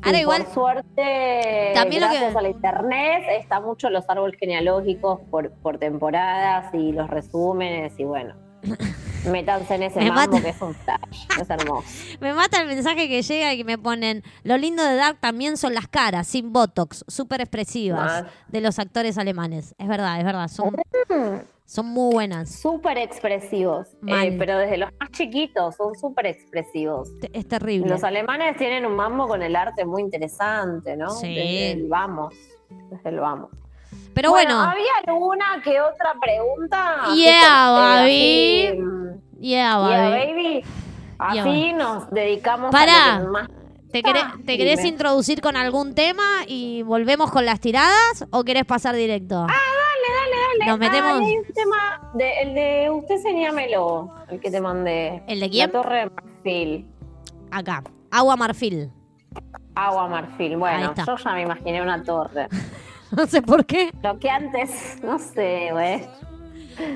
Ahora y igual- por suerte, También lo gracias que- a la internet, está mucho los árboles genealógicos por, por temporadas y los resúmenes y bueno. [coughs] Métanse en ese Me mambo mata. que es un flash, es hermoso. [laughs] Me mata el mensaje que llega y que me ponen. Lo lindo de Dark también son las caras, sin botox, súper expresivas Mal. de los actores alemanes. Es verdad, es verdad. Son, son muy buenas. súper expresivos, eh, pero desde los más chiquitos son súper expresivos. Es terrible. Los alemanes tienen un mambo con el arte muy interesante, ¿no? Sí. Desde el vamos, desde el vamos. Pero bueno, ¿había alguna que otra pregunta? Yeah, eh, baby. así, mm, yeah, yeah, baby. baby. Así Yeah. nos dedicamos Pará. a lo que más... ¿Te, querés, te querés dime. introducir con algún tema y volvemos con las tiradas o querés pasar directo? Ah, dale. Nos metemos- Ah, hay un tema, de, el de usted señámelo, el que te mandé. ¿El de quién? La Torre de Marfil. Acá. Agua Marfil. Agua Marfil. Bueno, yo ya me imaginé una torre. [laughs] No sé por qué. Lo que antes, no sé, güey.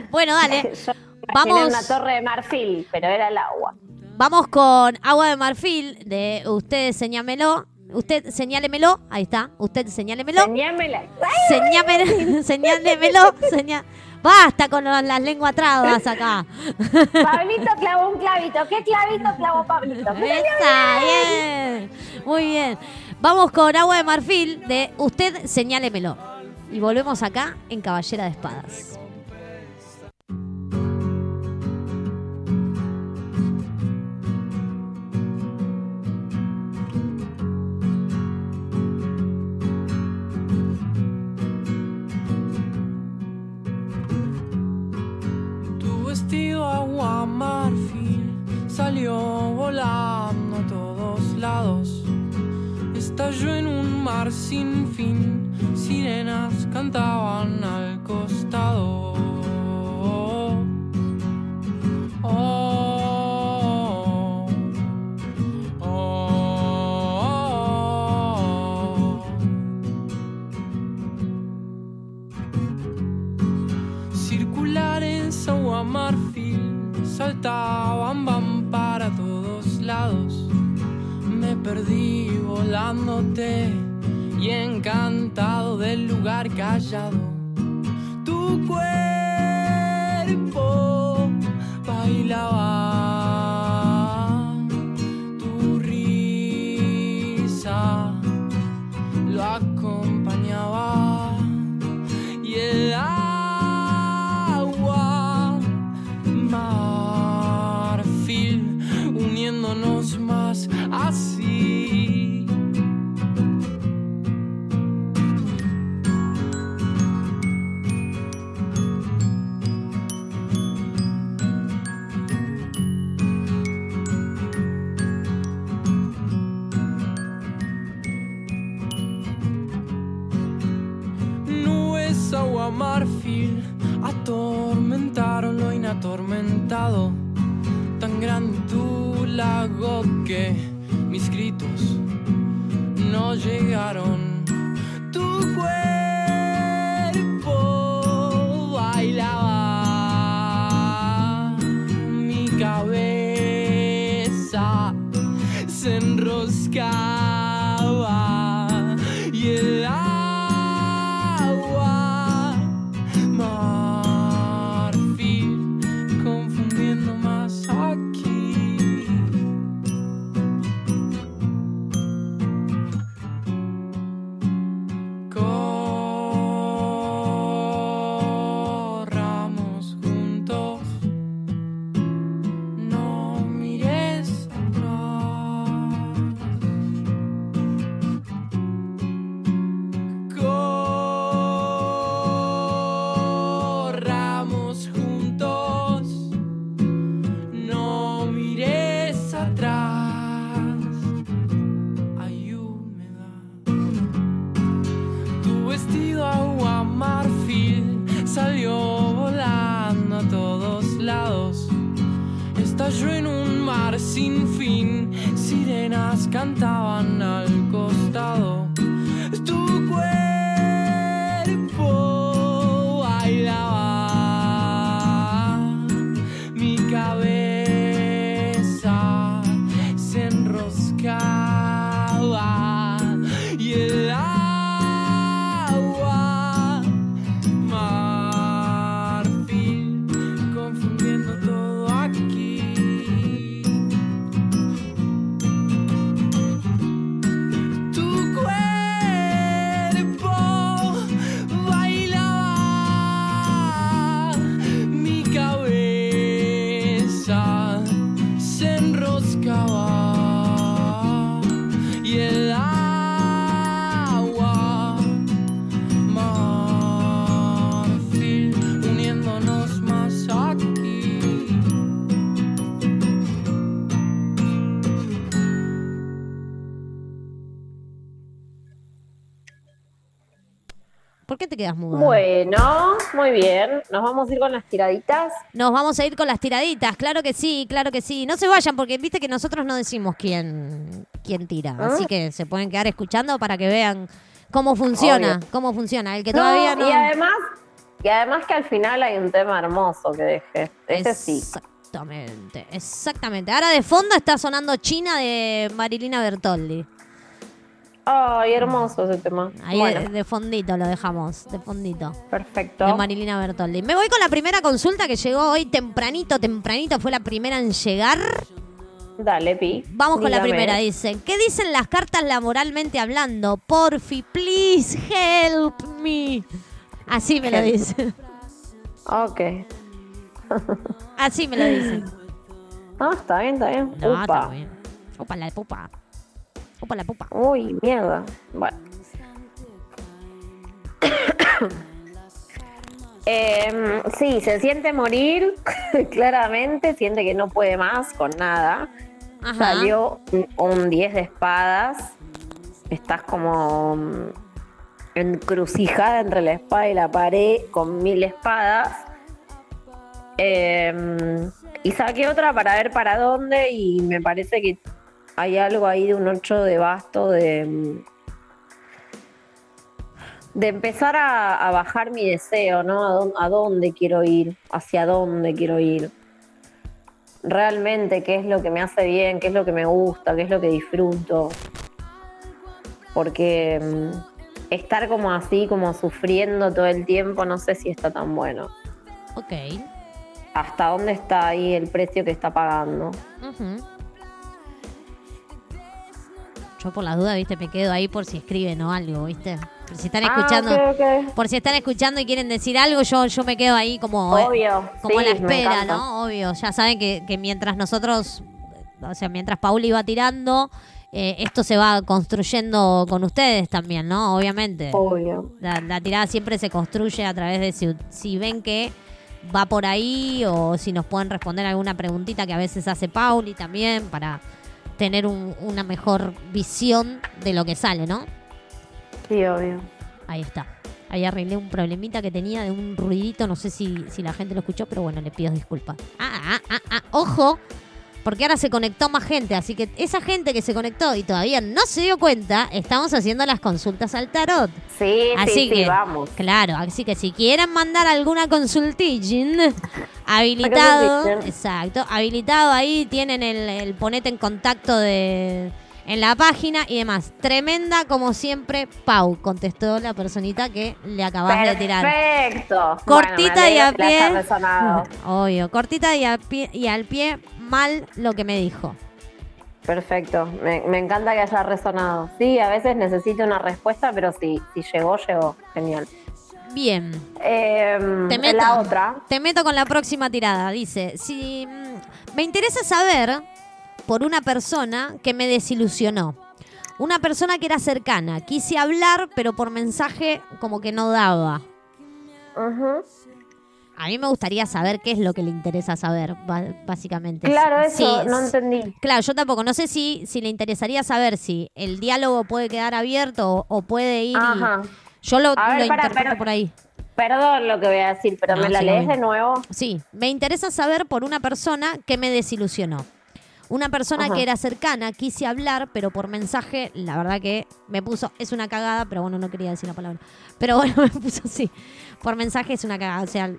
Bueno, dale. [laughs] Yo Vamos. una torre de marfil, pero era el agua. Vamos con Agua de Marfil de Usted Señámelo. Usted señálemelo, ahí está. Usted señálemelo. Señámela. Señámelo, [laughs] señálemelo. Señá... Basta con las lenguas trabas acá. [laughs] Pablito clavó un clavito. ¿Qué clavito clavó Pablito? Está bien. Muy bien. Vamos con agua de marfil de Usted señálemelo. Y volvemos acá en Caballera de Espadas. marfil salió volando a todos lados. Estalló en un mar sin fin, sirenas cantaban al costado. Oh. oh, oh, oh. Marfil saltaban, van para todos lados. Me perdí volándote y encantado del lugar callado. Tu cuerpo bailaba. atormentado, tan grande tu lago que mis gritos no llegaron. Tu cuerpo bailaba, mi cabeza se enroscaba. sin fin, sirenas cantaban Muy bien, nos vamos a ir con las tiraditas. Nos vamos a ir con las tiraditas, claro que sí, claro que sí. No se vayan porque viste que nosotros no decimos quién, quién tira, ah. así que se pueden quedar escuchando para que vean cómo funciona, cómo funciona. El que todavía. Y además, y además que al final hay un tema hermoso que dejé. Ese sí. Exactamente, exactamente. Ahora de fondo está sonando China de Marilina Bertoldi. Ay, hermoso ese tema. Ahí bueno. de, fondito lo dejamos, de fondito. Perfecto. De Marilina Bertoldi. Me voy con la primera consulta que llegó hoy tempranito, tempranito, fue la primera en llegar. Dale, Pi. Vamos con la primera, dicen. ¿Qué dicen las cartas laboralmente hablando? Porfi, please help me. Así me lo dicen. Ok. Así me lo dicen. Ah, está bien, está bien. No, Upa. está bien. Opa, la pupa. Opa la pupa. Uy, mierda. Bueno. [coughs] Em, sí, se siente morir, [laughs] claramente, siente que no puede más con nada. Ajá. Salió un- un 10 de espadas. Estás como mm, encrucijada entre la espada y la pared con mil espadas. Em, y saqué otra para ver para dónde y me parece que hay algo ahí de un 8 de basto de, de empezar a, a bajar mi deseo, ¿no? A, dónde- a dónde quiero ir, hacia dónde quiero ir. Realmente qué es lo que me hace bien, qué es lo que me gusta, qué es lo que disfruto. Porque mm, estar como así, como sufriendo todo el tiempo, no sé si está tan bueno. Ok. ¿Hasta dónde está ahí el precio que está pagando? Yo por las dudas, viste, me quedo ahí por si escriben o algo, viste. Por si están Ah, escuchando. Por si están escuchando y quieren decir algo, yo, yo me quedo ahí como, eh, Obvio, como a la sí, me espera. ¿no? Obvio. Ya saben que, que mientras nosotros, o sea, mientras Paula iba tirando, eh, esto se va construyendo con ustedes también, ¿no? Obviamente. Obvio. La, la tirada siempre se construye a través de si, si ven que va por ahí o si nos pueden responder alguna preguntita que a veces hace Pauli también para tener un- una mejor visión de lo que sale, ¿no? Sí, obvio. Ahí está. Ahí arreglé un problemita que tenía de un ruidito, no sé si, si la gente lo escuchó, pero bueno, le pido disculpas. Ah, ah, ah, ah, ojo, porque ahora se conectó más gente, así que esa gente que se conectó y todavía no se dio cuenta, estamos haciendo las consultas al tarot. Sí, Así sí, sí, que, vamos. claro, así que si quieren mandar alguna consultation, habilitado, exacto, habilitado ahí tienen el, el ponete en contacto de en la página y demás. Tremenda como siempre, Pau, contestó la personita que le acabas de tirar. Perfecto. Cortita Bueno, y a pie. [laughs] Obvio, cortita y, a pie, y al pie, mal lo que me dijo. Perfecto. Me, me encanta que haya resonado. Sí, a veces necesito una respuesta, pero sí, si llegó, llegó. Genial. Bien. Em, Te meto, la otra. Te meto con la próxima tirada. Dice, si mm, me interesa saber por una persona que me desilusionó. Una persona que era cercana. Quise hablar, pero por mensaje como que no daba. Ujú. A mí me gustaría saber qué es lo que le interesa saber, básicamente. Claro, eso Sí, no entendí. Claro, yo tampoco. No sé si, si le interesaría saber si el diálogo puede quedar abierto o, o puede ir. Yo lo, ver, lo para, interpreto pero- por ahí. Perdón lo que voy a decir, pero No, ¿me la sí, lees de nuevo? Sí, me interesa saber por una persona que me desilusionó. Una persona Ajá. que era cercana, quise hablar, pero por mensaje, la verdad que me puso, es una cagada, pero bueno, no quería decir la palabra. Pero [laughs] bueno, me puso así. Por mensaje es una cagada. O sea,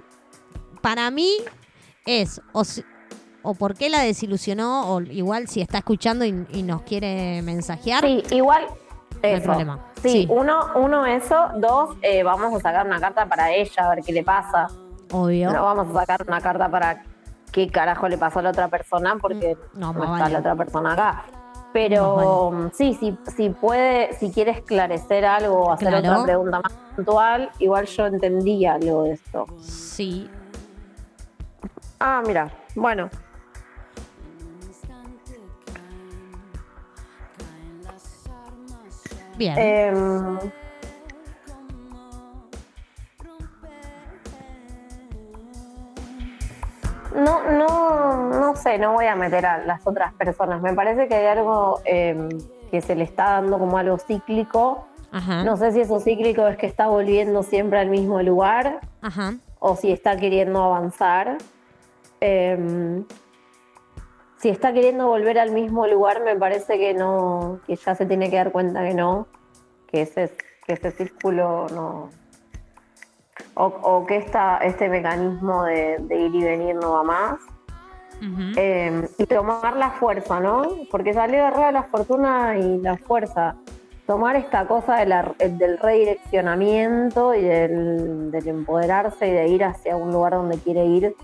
para mí es o, si- o por qué la desilusionó, o igual si está escuchando y, y nos quiere mensajear. Sí, igual. Hay Eso. problema. Sí, Sí. Uno, uno eso. Dos, eh, vamos a sacar una carta para ella, a ver qué le pasa. Obvio. No vamos a sacar una carta para qué carajo le pasó a la otra persona porque Mm, no, está vale. la otra persona acá. Pero sí, sí, si puede, si quiere esclarecer algo o hacer Claro. otra pregunta más puntual, igual yo entendí algo de esto. Sí. Ah, mira, bueno. Bien. em, no, no, no sé, no voy a meter a las otras personas. Me parece que hay algo em, que se le está dando como algo cíclico. Ajá. No sé si eso cíclico es que está volviendo siempre al mismo lugar Ajá. o si está queriendo avanzar. Em, si está queriendo volver al mismo lugar, me parece que no, que ya se tiene que dar cuenta que no, que ese, que ese círculo no. O, o que esta, este mecanismo de, de ir y venir no va más. Eh, y tomar la fuerza, ¿no? Porque salió de rueda la fortuna y la fuerza. Tomar esta cosa de la- del redireccionamiento y del, del empoderarse y de ir hacia un lugar donde quiere ir,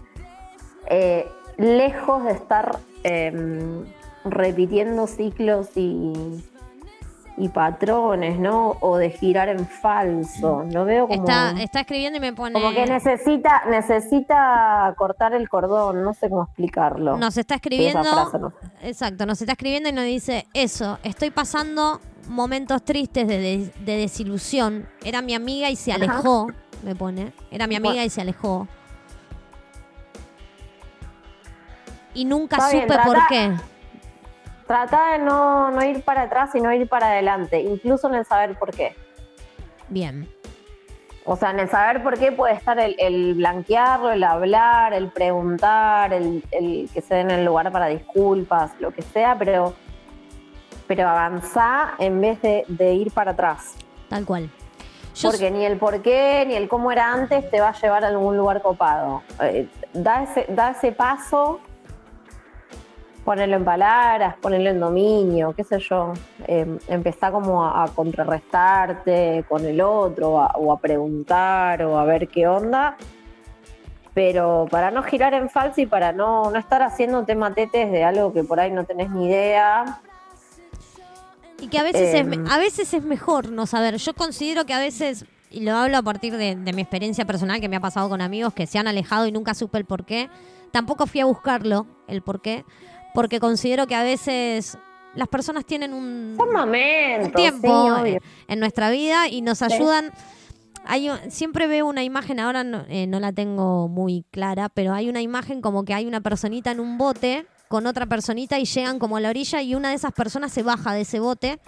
eh, lejos de estar eh, repitiendo ciclos y, y patrones, ¿no? O de girar en falso. Lo veo como, Está, está escribiendo y me pone. como que necesita, necesita cortar el cordón, no sé cómo explicarlo. Nos está escribiendo. frase no. Exacto, nos está escribiendo y nos dice eso. Estoy pasando momentos tristes de, de- de desilusión. Era mi amiga y se Ajá. alejó. Me pone. Era mi amiga y se alejó. Y nunca Está bien, supe por trata- qué. Trata de no, no ir para atrás y no ir para adelante, incluso en el saber por qué. Bien. O sea, en el saber por qué puede estar el, el blanquearlo, el hablar, el preguntar, el, el que se den el lugar para disculpas, lo que sea, pero, pero avanzá en vez de, de ir para atrás. Tal cual. Yo Porque ni el por qué ni el cómo era antes te va a llevar a algún lugar copado. Eh, da, ese, da ese paso, ponelo en palabras, ponelo en dominio, qué sé yo. Eh, empezá como a, a contrarrestarte con el otro o a, o a preguntar o a ver qué onda. Pero para no girar en falso y para no, no estar haciendo tematetes de algo que por ahí no tenés ni idea. Y que a veces, es, Em. a veces es mejor no saber. Yo considero que a veces, y lo hablo a partir de, de mi experiencia personal que me ha pasado con amigos que se han alejado y nunca supe el por qué. Tampoco fui a buscarlo, el por qué, porque considero que a veces las personas tienen un, tiempo sí, en nuestra vida y nos ayudan. Hay, siempre veo una imagen, ahora no, eh, no la tengo muy clara, pero hay una imagen como que hay una personita en un bote con otra personita y llegan como a la orilla y una de esas personas se baja de ese bote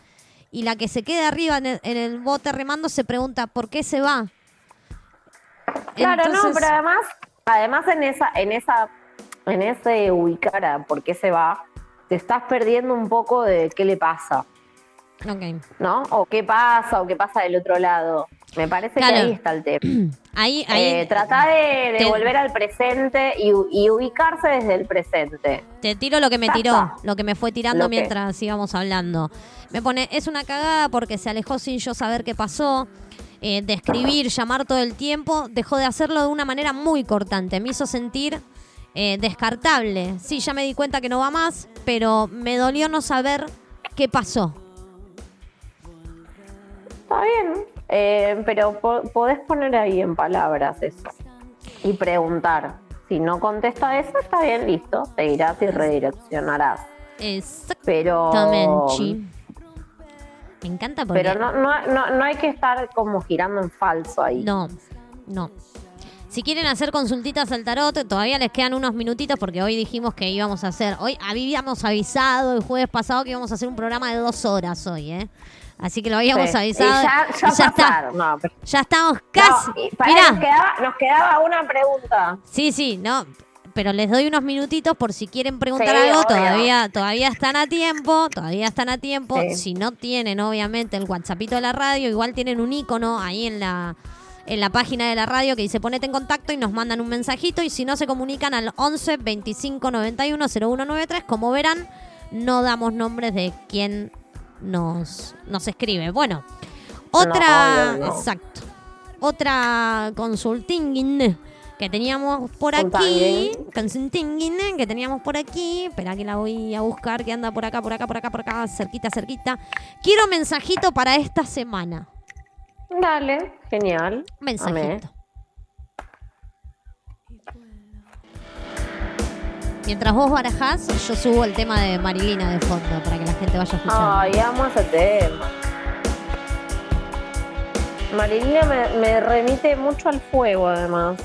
y la que se queda arriba en el, en el bote remando se pregunta ¿por qué se va? Claro, no, pero además, además en esa, en esa, en ese ubicar a por qué se va, te estás perdiendo un poco de qué le pasa, Ok. ¿no? O qué pasa, o qué pasa del otro lado. Me parece Claro. que ahí está el tema. [clears throat] Ahí, ahí Eh, trata de, de te- volver al presente y, y ubicarse desde el presente. Te tiro lo que me tiró, lo que me fue tirando Lo que- mientras íbamos hablando. Me pone, es una cagada porque se alejó sin yo saber qué pasó. Eh, de escribir, llamar todo el tiempo, dejó de hacerlo de una manera muy cortante. Me hizo sentir eh, descartable. Sí, ya me di cuenta que no va más, pero me dolió no saber qué pasó. Está bien, eh, pero po- podés poner ahí en palabras eso y preguntar. Si no contesta eso, está bien, listo. Te irás y redireccionarás. Pero, Exactamente. Me encanta porque... pero no, no, no, no hay que estar como girando en falso ahí. No, no. Si quieren hacer consultitas al tarot, todavía les quedan unos minutitos porque hoy dijimos que íbamos a hacer. Hoy habíamos avisado el jueves pasado que íbamos a hacer un programa de dos horas hoy, ¿eh? Así que lo habíamos Sí. avisado. Y ya, ya y ya está. pasaron. No, pero- Ya estamos no, casi. Mirá. nos, quedaba, nos quedaba una pregunta. Sí, sí, no. Pero les doy unos minutitos por si quieren preguntar Sí, algo. obvio. Todavía, todavía están a tiempo. Todavía están a tiempo. Sí. Si no tienen, obviamente, el WhatsAppito de la radio, igual tienen un icono ahí en la, en la página de la radio que dice ponete en contacto y nos mandan un mensajito. Y si no, se comunican al 11 25 91 0193. Como verán, no damos nombres de quién nos, nos escribe. Bueno, otra. no. Exacto. Otra consulting que teníamos por aquí. Que teníamos por aquí. Espera que la voy a buscar, que anda por acá, por acá, por acá, por acá, cerquita, cerquita. Quiero mensajito para esta semana. Dale, genial. Amé. Mensajito. Mientras vos barajás, yo subo el tema de Marilina de fondo para que la gente vaya escuchando. Ay, amo ese tema. Marilina me, me remite mucho al fuego, además.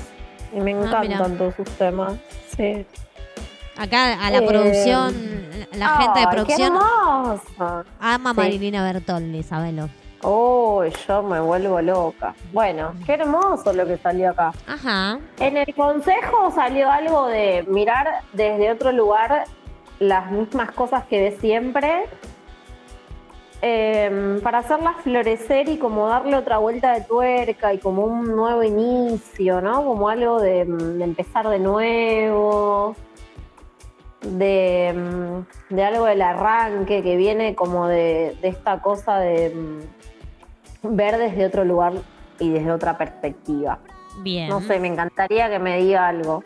Y me Ah, encantan todos sus temas. Sí. Acá a la Eh, producción, la gente de producción ¡Qué ama a. Marilina Bertolli, sabelo. Uy, yo me vuelvo loca. Bueno, qué hermoso lo que salió acá. Ajá. En el consejo salió algo de mirar desde otro lugar las mismas cosas que ves siempre eh, para hacerlas florecer y como darle otra vuelta de tuerca y como un nuevo inicio, ¿no? Como algo de, mm, de empezar de nuevo, de, mm, de algo del arranque que viene como de, de esta cosa de ver desde otro lugar y desde otra perspectiva. Bien. No sé, me encantaría que me diga algo.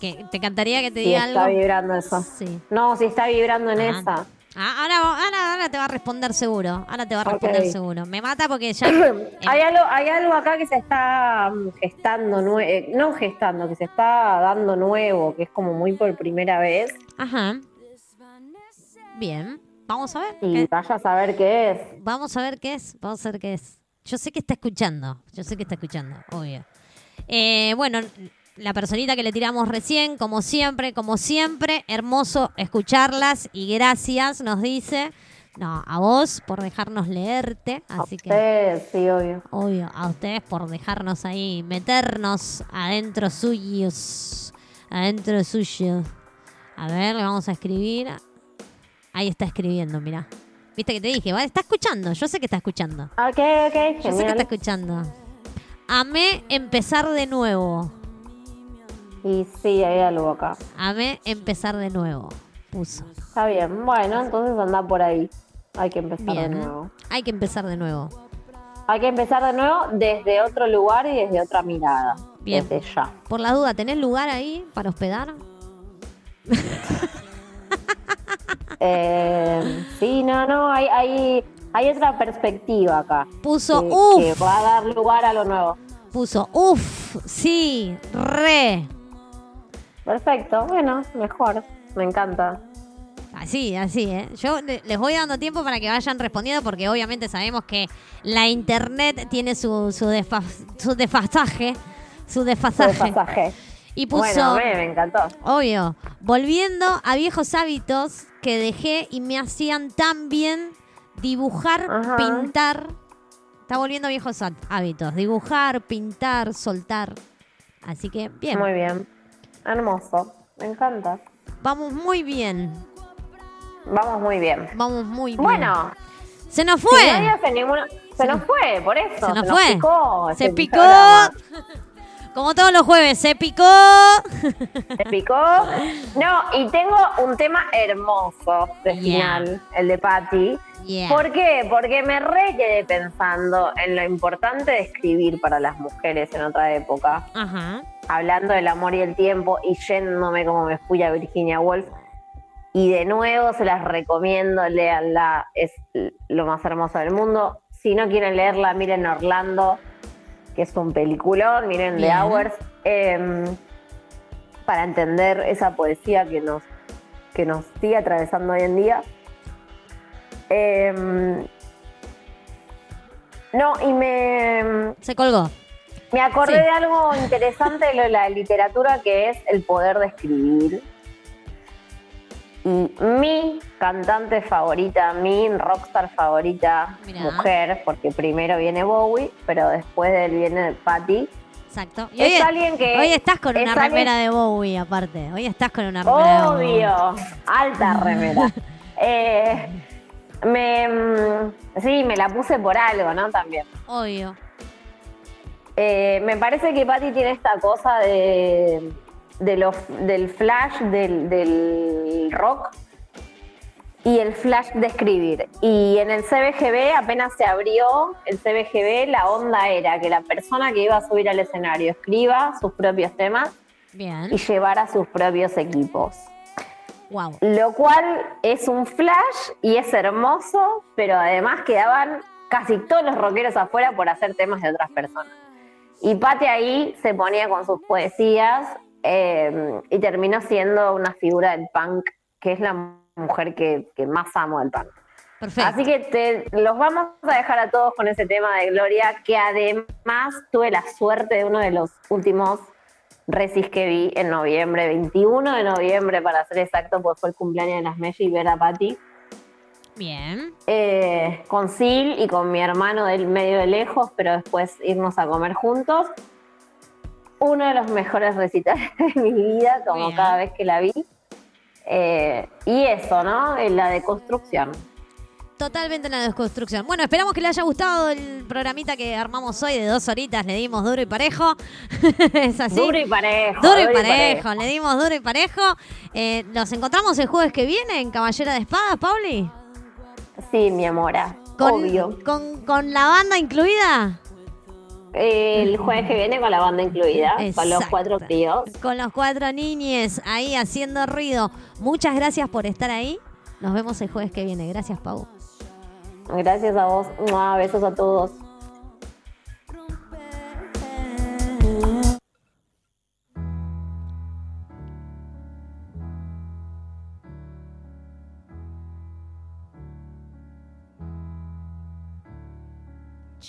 te encantaría que te Si diga está algo. vibrando eso. Sí. No, si está vibrando en Ah. esa. Ah, ahora, ahora, ahora te va a responder seguro. Ahora te va a responder seguro. Me mata porque ya. [coughs] Hay algo, hay algo acá que se está mm, gestando, nue- eh, no gestando, que se está dando nuevo, que es como muy por primera vez. Ajá. Bien. Vamos a ver. Y qué- vaya a saber qué es. Vamos a ver qué es. Vamos a ver qué es. Yo sé que está escuchando. Yo sé que está escuchando, obvio. Eh, bueno, la personita que le tiramos recién, como siempre, como siempre, hermoso escucharlas y gracias, nos dice. No, a vos por dejarnos leerte. Así que. Ustedes, sí, obvio. Obvio, a ustedes por dejarnos ahí, meternos adentro suyos. Adentro suyo. A ver, le vamos a escribir. Ahí está escribiendo, mira. Viste que te dije, ¿vale? está escuchando, yo sé que está escuchando. Ok, ok, Yo sé que genial. está escuchando. Amé empezar de nuevo. Y sí, hay algo acá. Amé empezar de nuevo. Puso. Está bien. Bueno, entonces anda por ahí. Hay que empezar de nuevo. Hay que empezar de nuevo. Hay que empezar de nuevo desde otro lugar y desde otra mirada. Bien. Desde ya. Por la duda, ¿tenés lugar ahí para hospedar? [laughs] Eh, sí, no, no, hay, hay, hay otra perspectiva acá. Puso, que, uff. que va a dar lugar a lo nuevo. Puso, uff, sí, re. Perfecto, bueno, mejor. Me encanta. Así, así, ¿eh? Yo le- les voy dando tiempo para que vayan respondiendo porque obviamente sabemos que la internet tiene su, su, desfa- su desfasaje. Su desfasaje. Ese pasaje. Y puso, Bueno, me, me encantó. obvio, volviendo a viejos hábitos que dejé y me hacían tan bien dibujar, Ajá. pintar. Está volviendo a viejos há- hábitos. Dibujar, pintar, soltar. Así que, bien. Muy bien. Hermoso. Me encanta. Vamos muy bien. Vamos muy bien. Vamos muy bien. Bueno, Se nos fue. Se nos fue, por eso. Se nos fue. picó Se este picó. Como todos los jueves, se picó. Se picó. No, y tengo un tema hermoso de Yeah. final, el de Patty. Yeah. ¿Por qué? Porque me re quedé pensando en lo importante de escribir para las mujeres en otra época, Ajá. hablando del amor y el tiempo y yéndome como me fui a Virginia Woolf. Y de nuevo se las recomiendo, léanla, es lo más hermoso del mundo. Si no quieren leerla, miren Orlando, que es un peliculón, miren The. Hours, em, para entender esa poesía que nos, que nos sigue atravesando hoy en día. Em, no, y me, Se colgó. me acordé Sí. de algo interesante de la literatura que es el poder de escribir. Y mi cantante favorita, mi rockstar favorita, Mirá. mujer, porque primero viene Bowie, pero después de él viene Patty. Exacto. Y Es hoy, alguien que- hoy estás con es una alguien- remera de Bowie, aparte. Hoy estás con una remera de. Obvio, alta remera. [laughs] Eh, me, sí, me la puse por algo, ¿no? También. Obvio. Eh, me parece que Patty tiene esta cosa de, de los, del flash del, del rock y el flash de escribir. Y en el CBGB apenas se abrió el CBGB, la onda era que la persona que iba a subir al escenario escriba sus propios temas Bien. y llevara sus propios equipos. Wow. Lo cual es un flash y es hermoso, pero además quedaban casi todos los rockeros afuera por hacer temas de otras personas. Y Pate ahí se ponía con sus poesías eh, y terminó siendo una figura del punk, que es la mujer que, que más amo del punk. Perfecto. Así que te, los vamos a dejar a todos con ese tema de Gloria, que además tuve la suerte de uno de los últimos recis que vi en noviembre, 21 de noviembre para ser exacto, porque fue el cumpleaños de las Messi y ver a Patti. Bien. Eh, con Sil y con mi hermano del medio de lejos, pero después irnos a comer juntos. Uno de los mejores recitales [laughs] de mi vida, como Bien. cada vez que la vi. Eh, y eso, ¿no? En la deconstrucción. Totalmente en la desconstrucción. Bueno, esperamos que le haya gustado el programita que armamos hoy de dos horitas. Le dimos duro y parejo. [laughs] es así. Duro y parejo. Duro y parejo, le dimos duro y parejo. Eh, ¿Nos encontramos el jueves que viene en Caballera de Espadas, Pauli? Sí, mi amora. Con, Obvio. Con, con la banda incluida. El jueves que viene con la banda incluida, con los cuatro críos. Con los cuatro niñes ahí haciendo ruido. Muchas gracias por estar ahí. Nos vemos el jueves que viene. Gracias, Pau. Gracias a vos. Mua, besos a todos.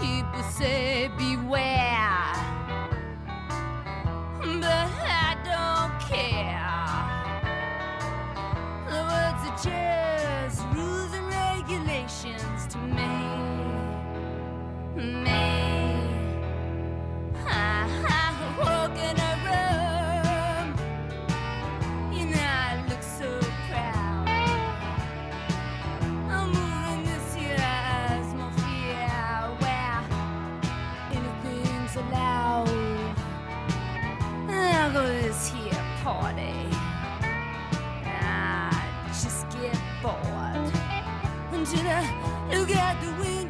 People say beware, but I don't care. The words are just rules and regulations to me, me. I, [laughs] I've woken up. consider, look at the wind.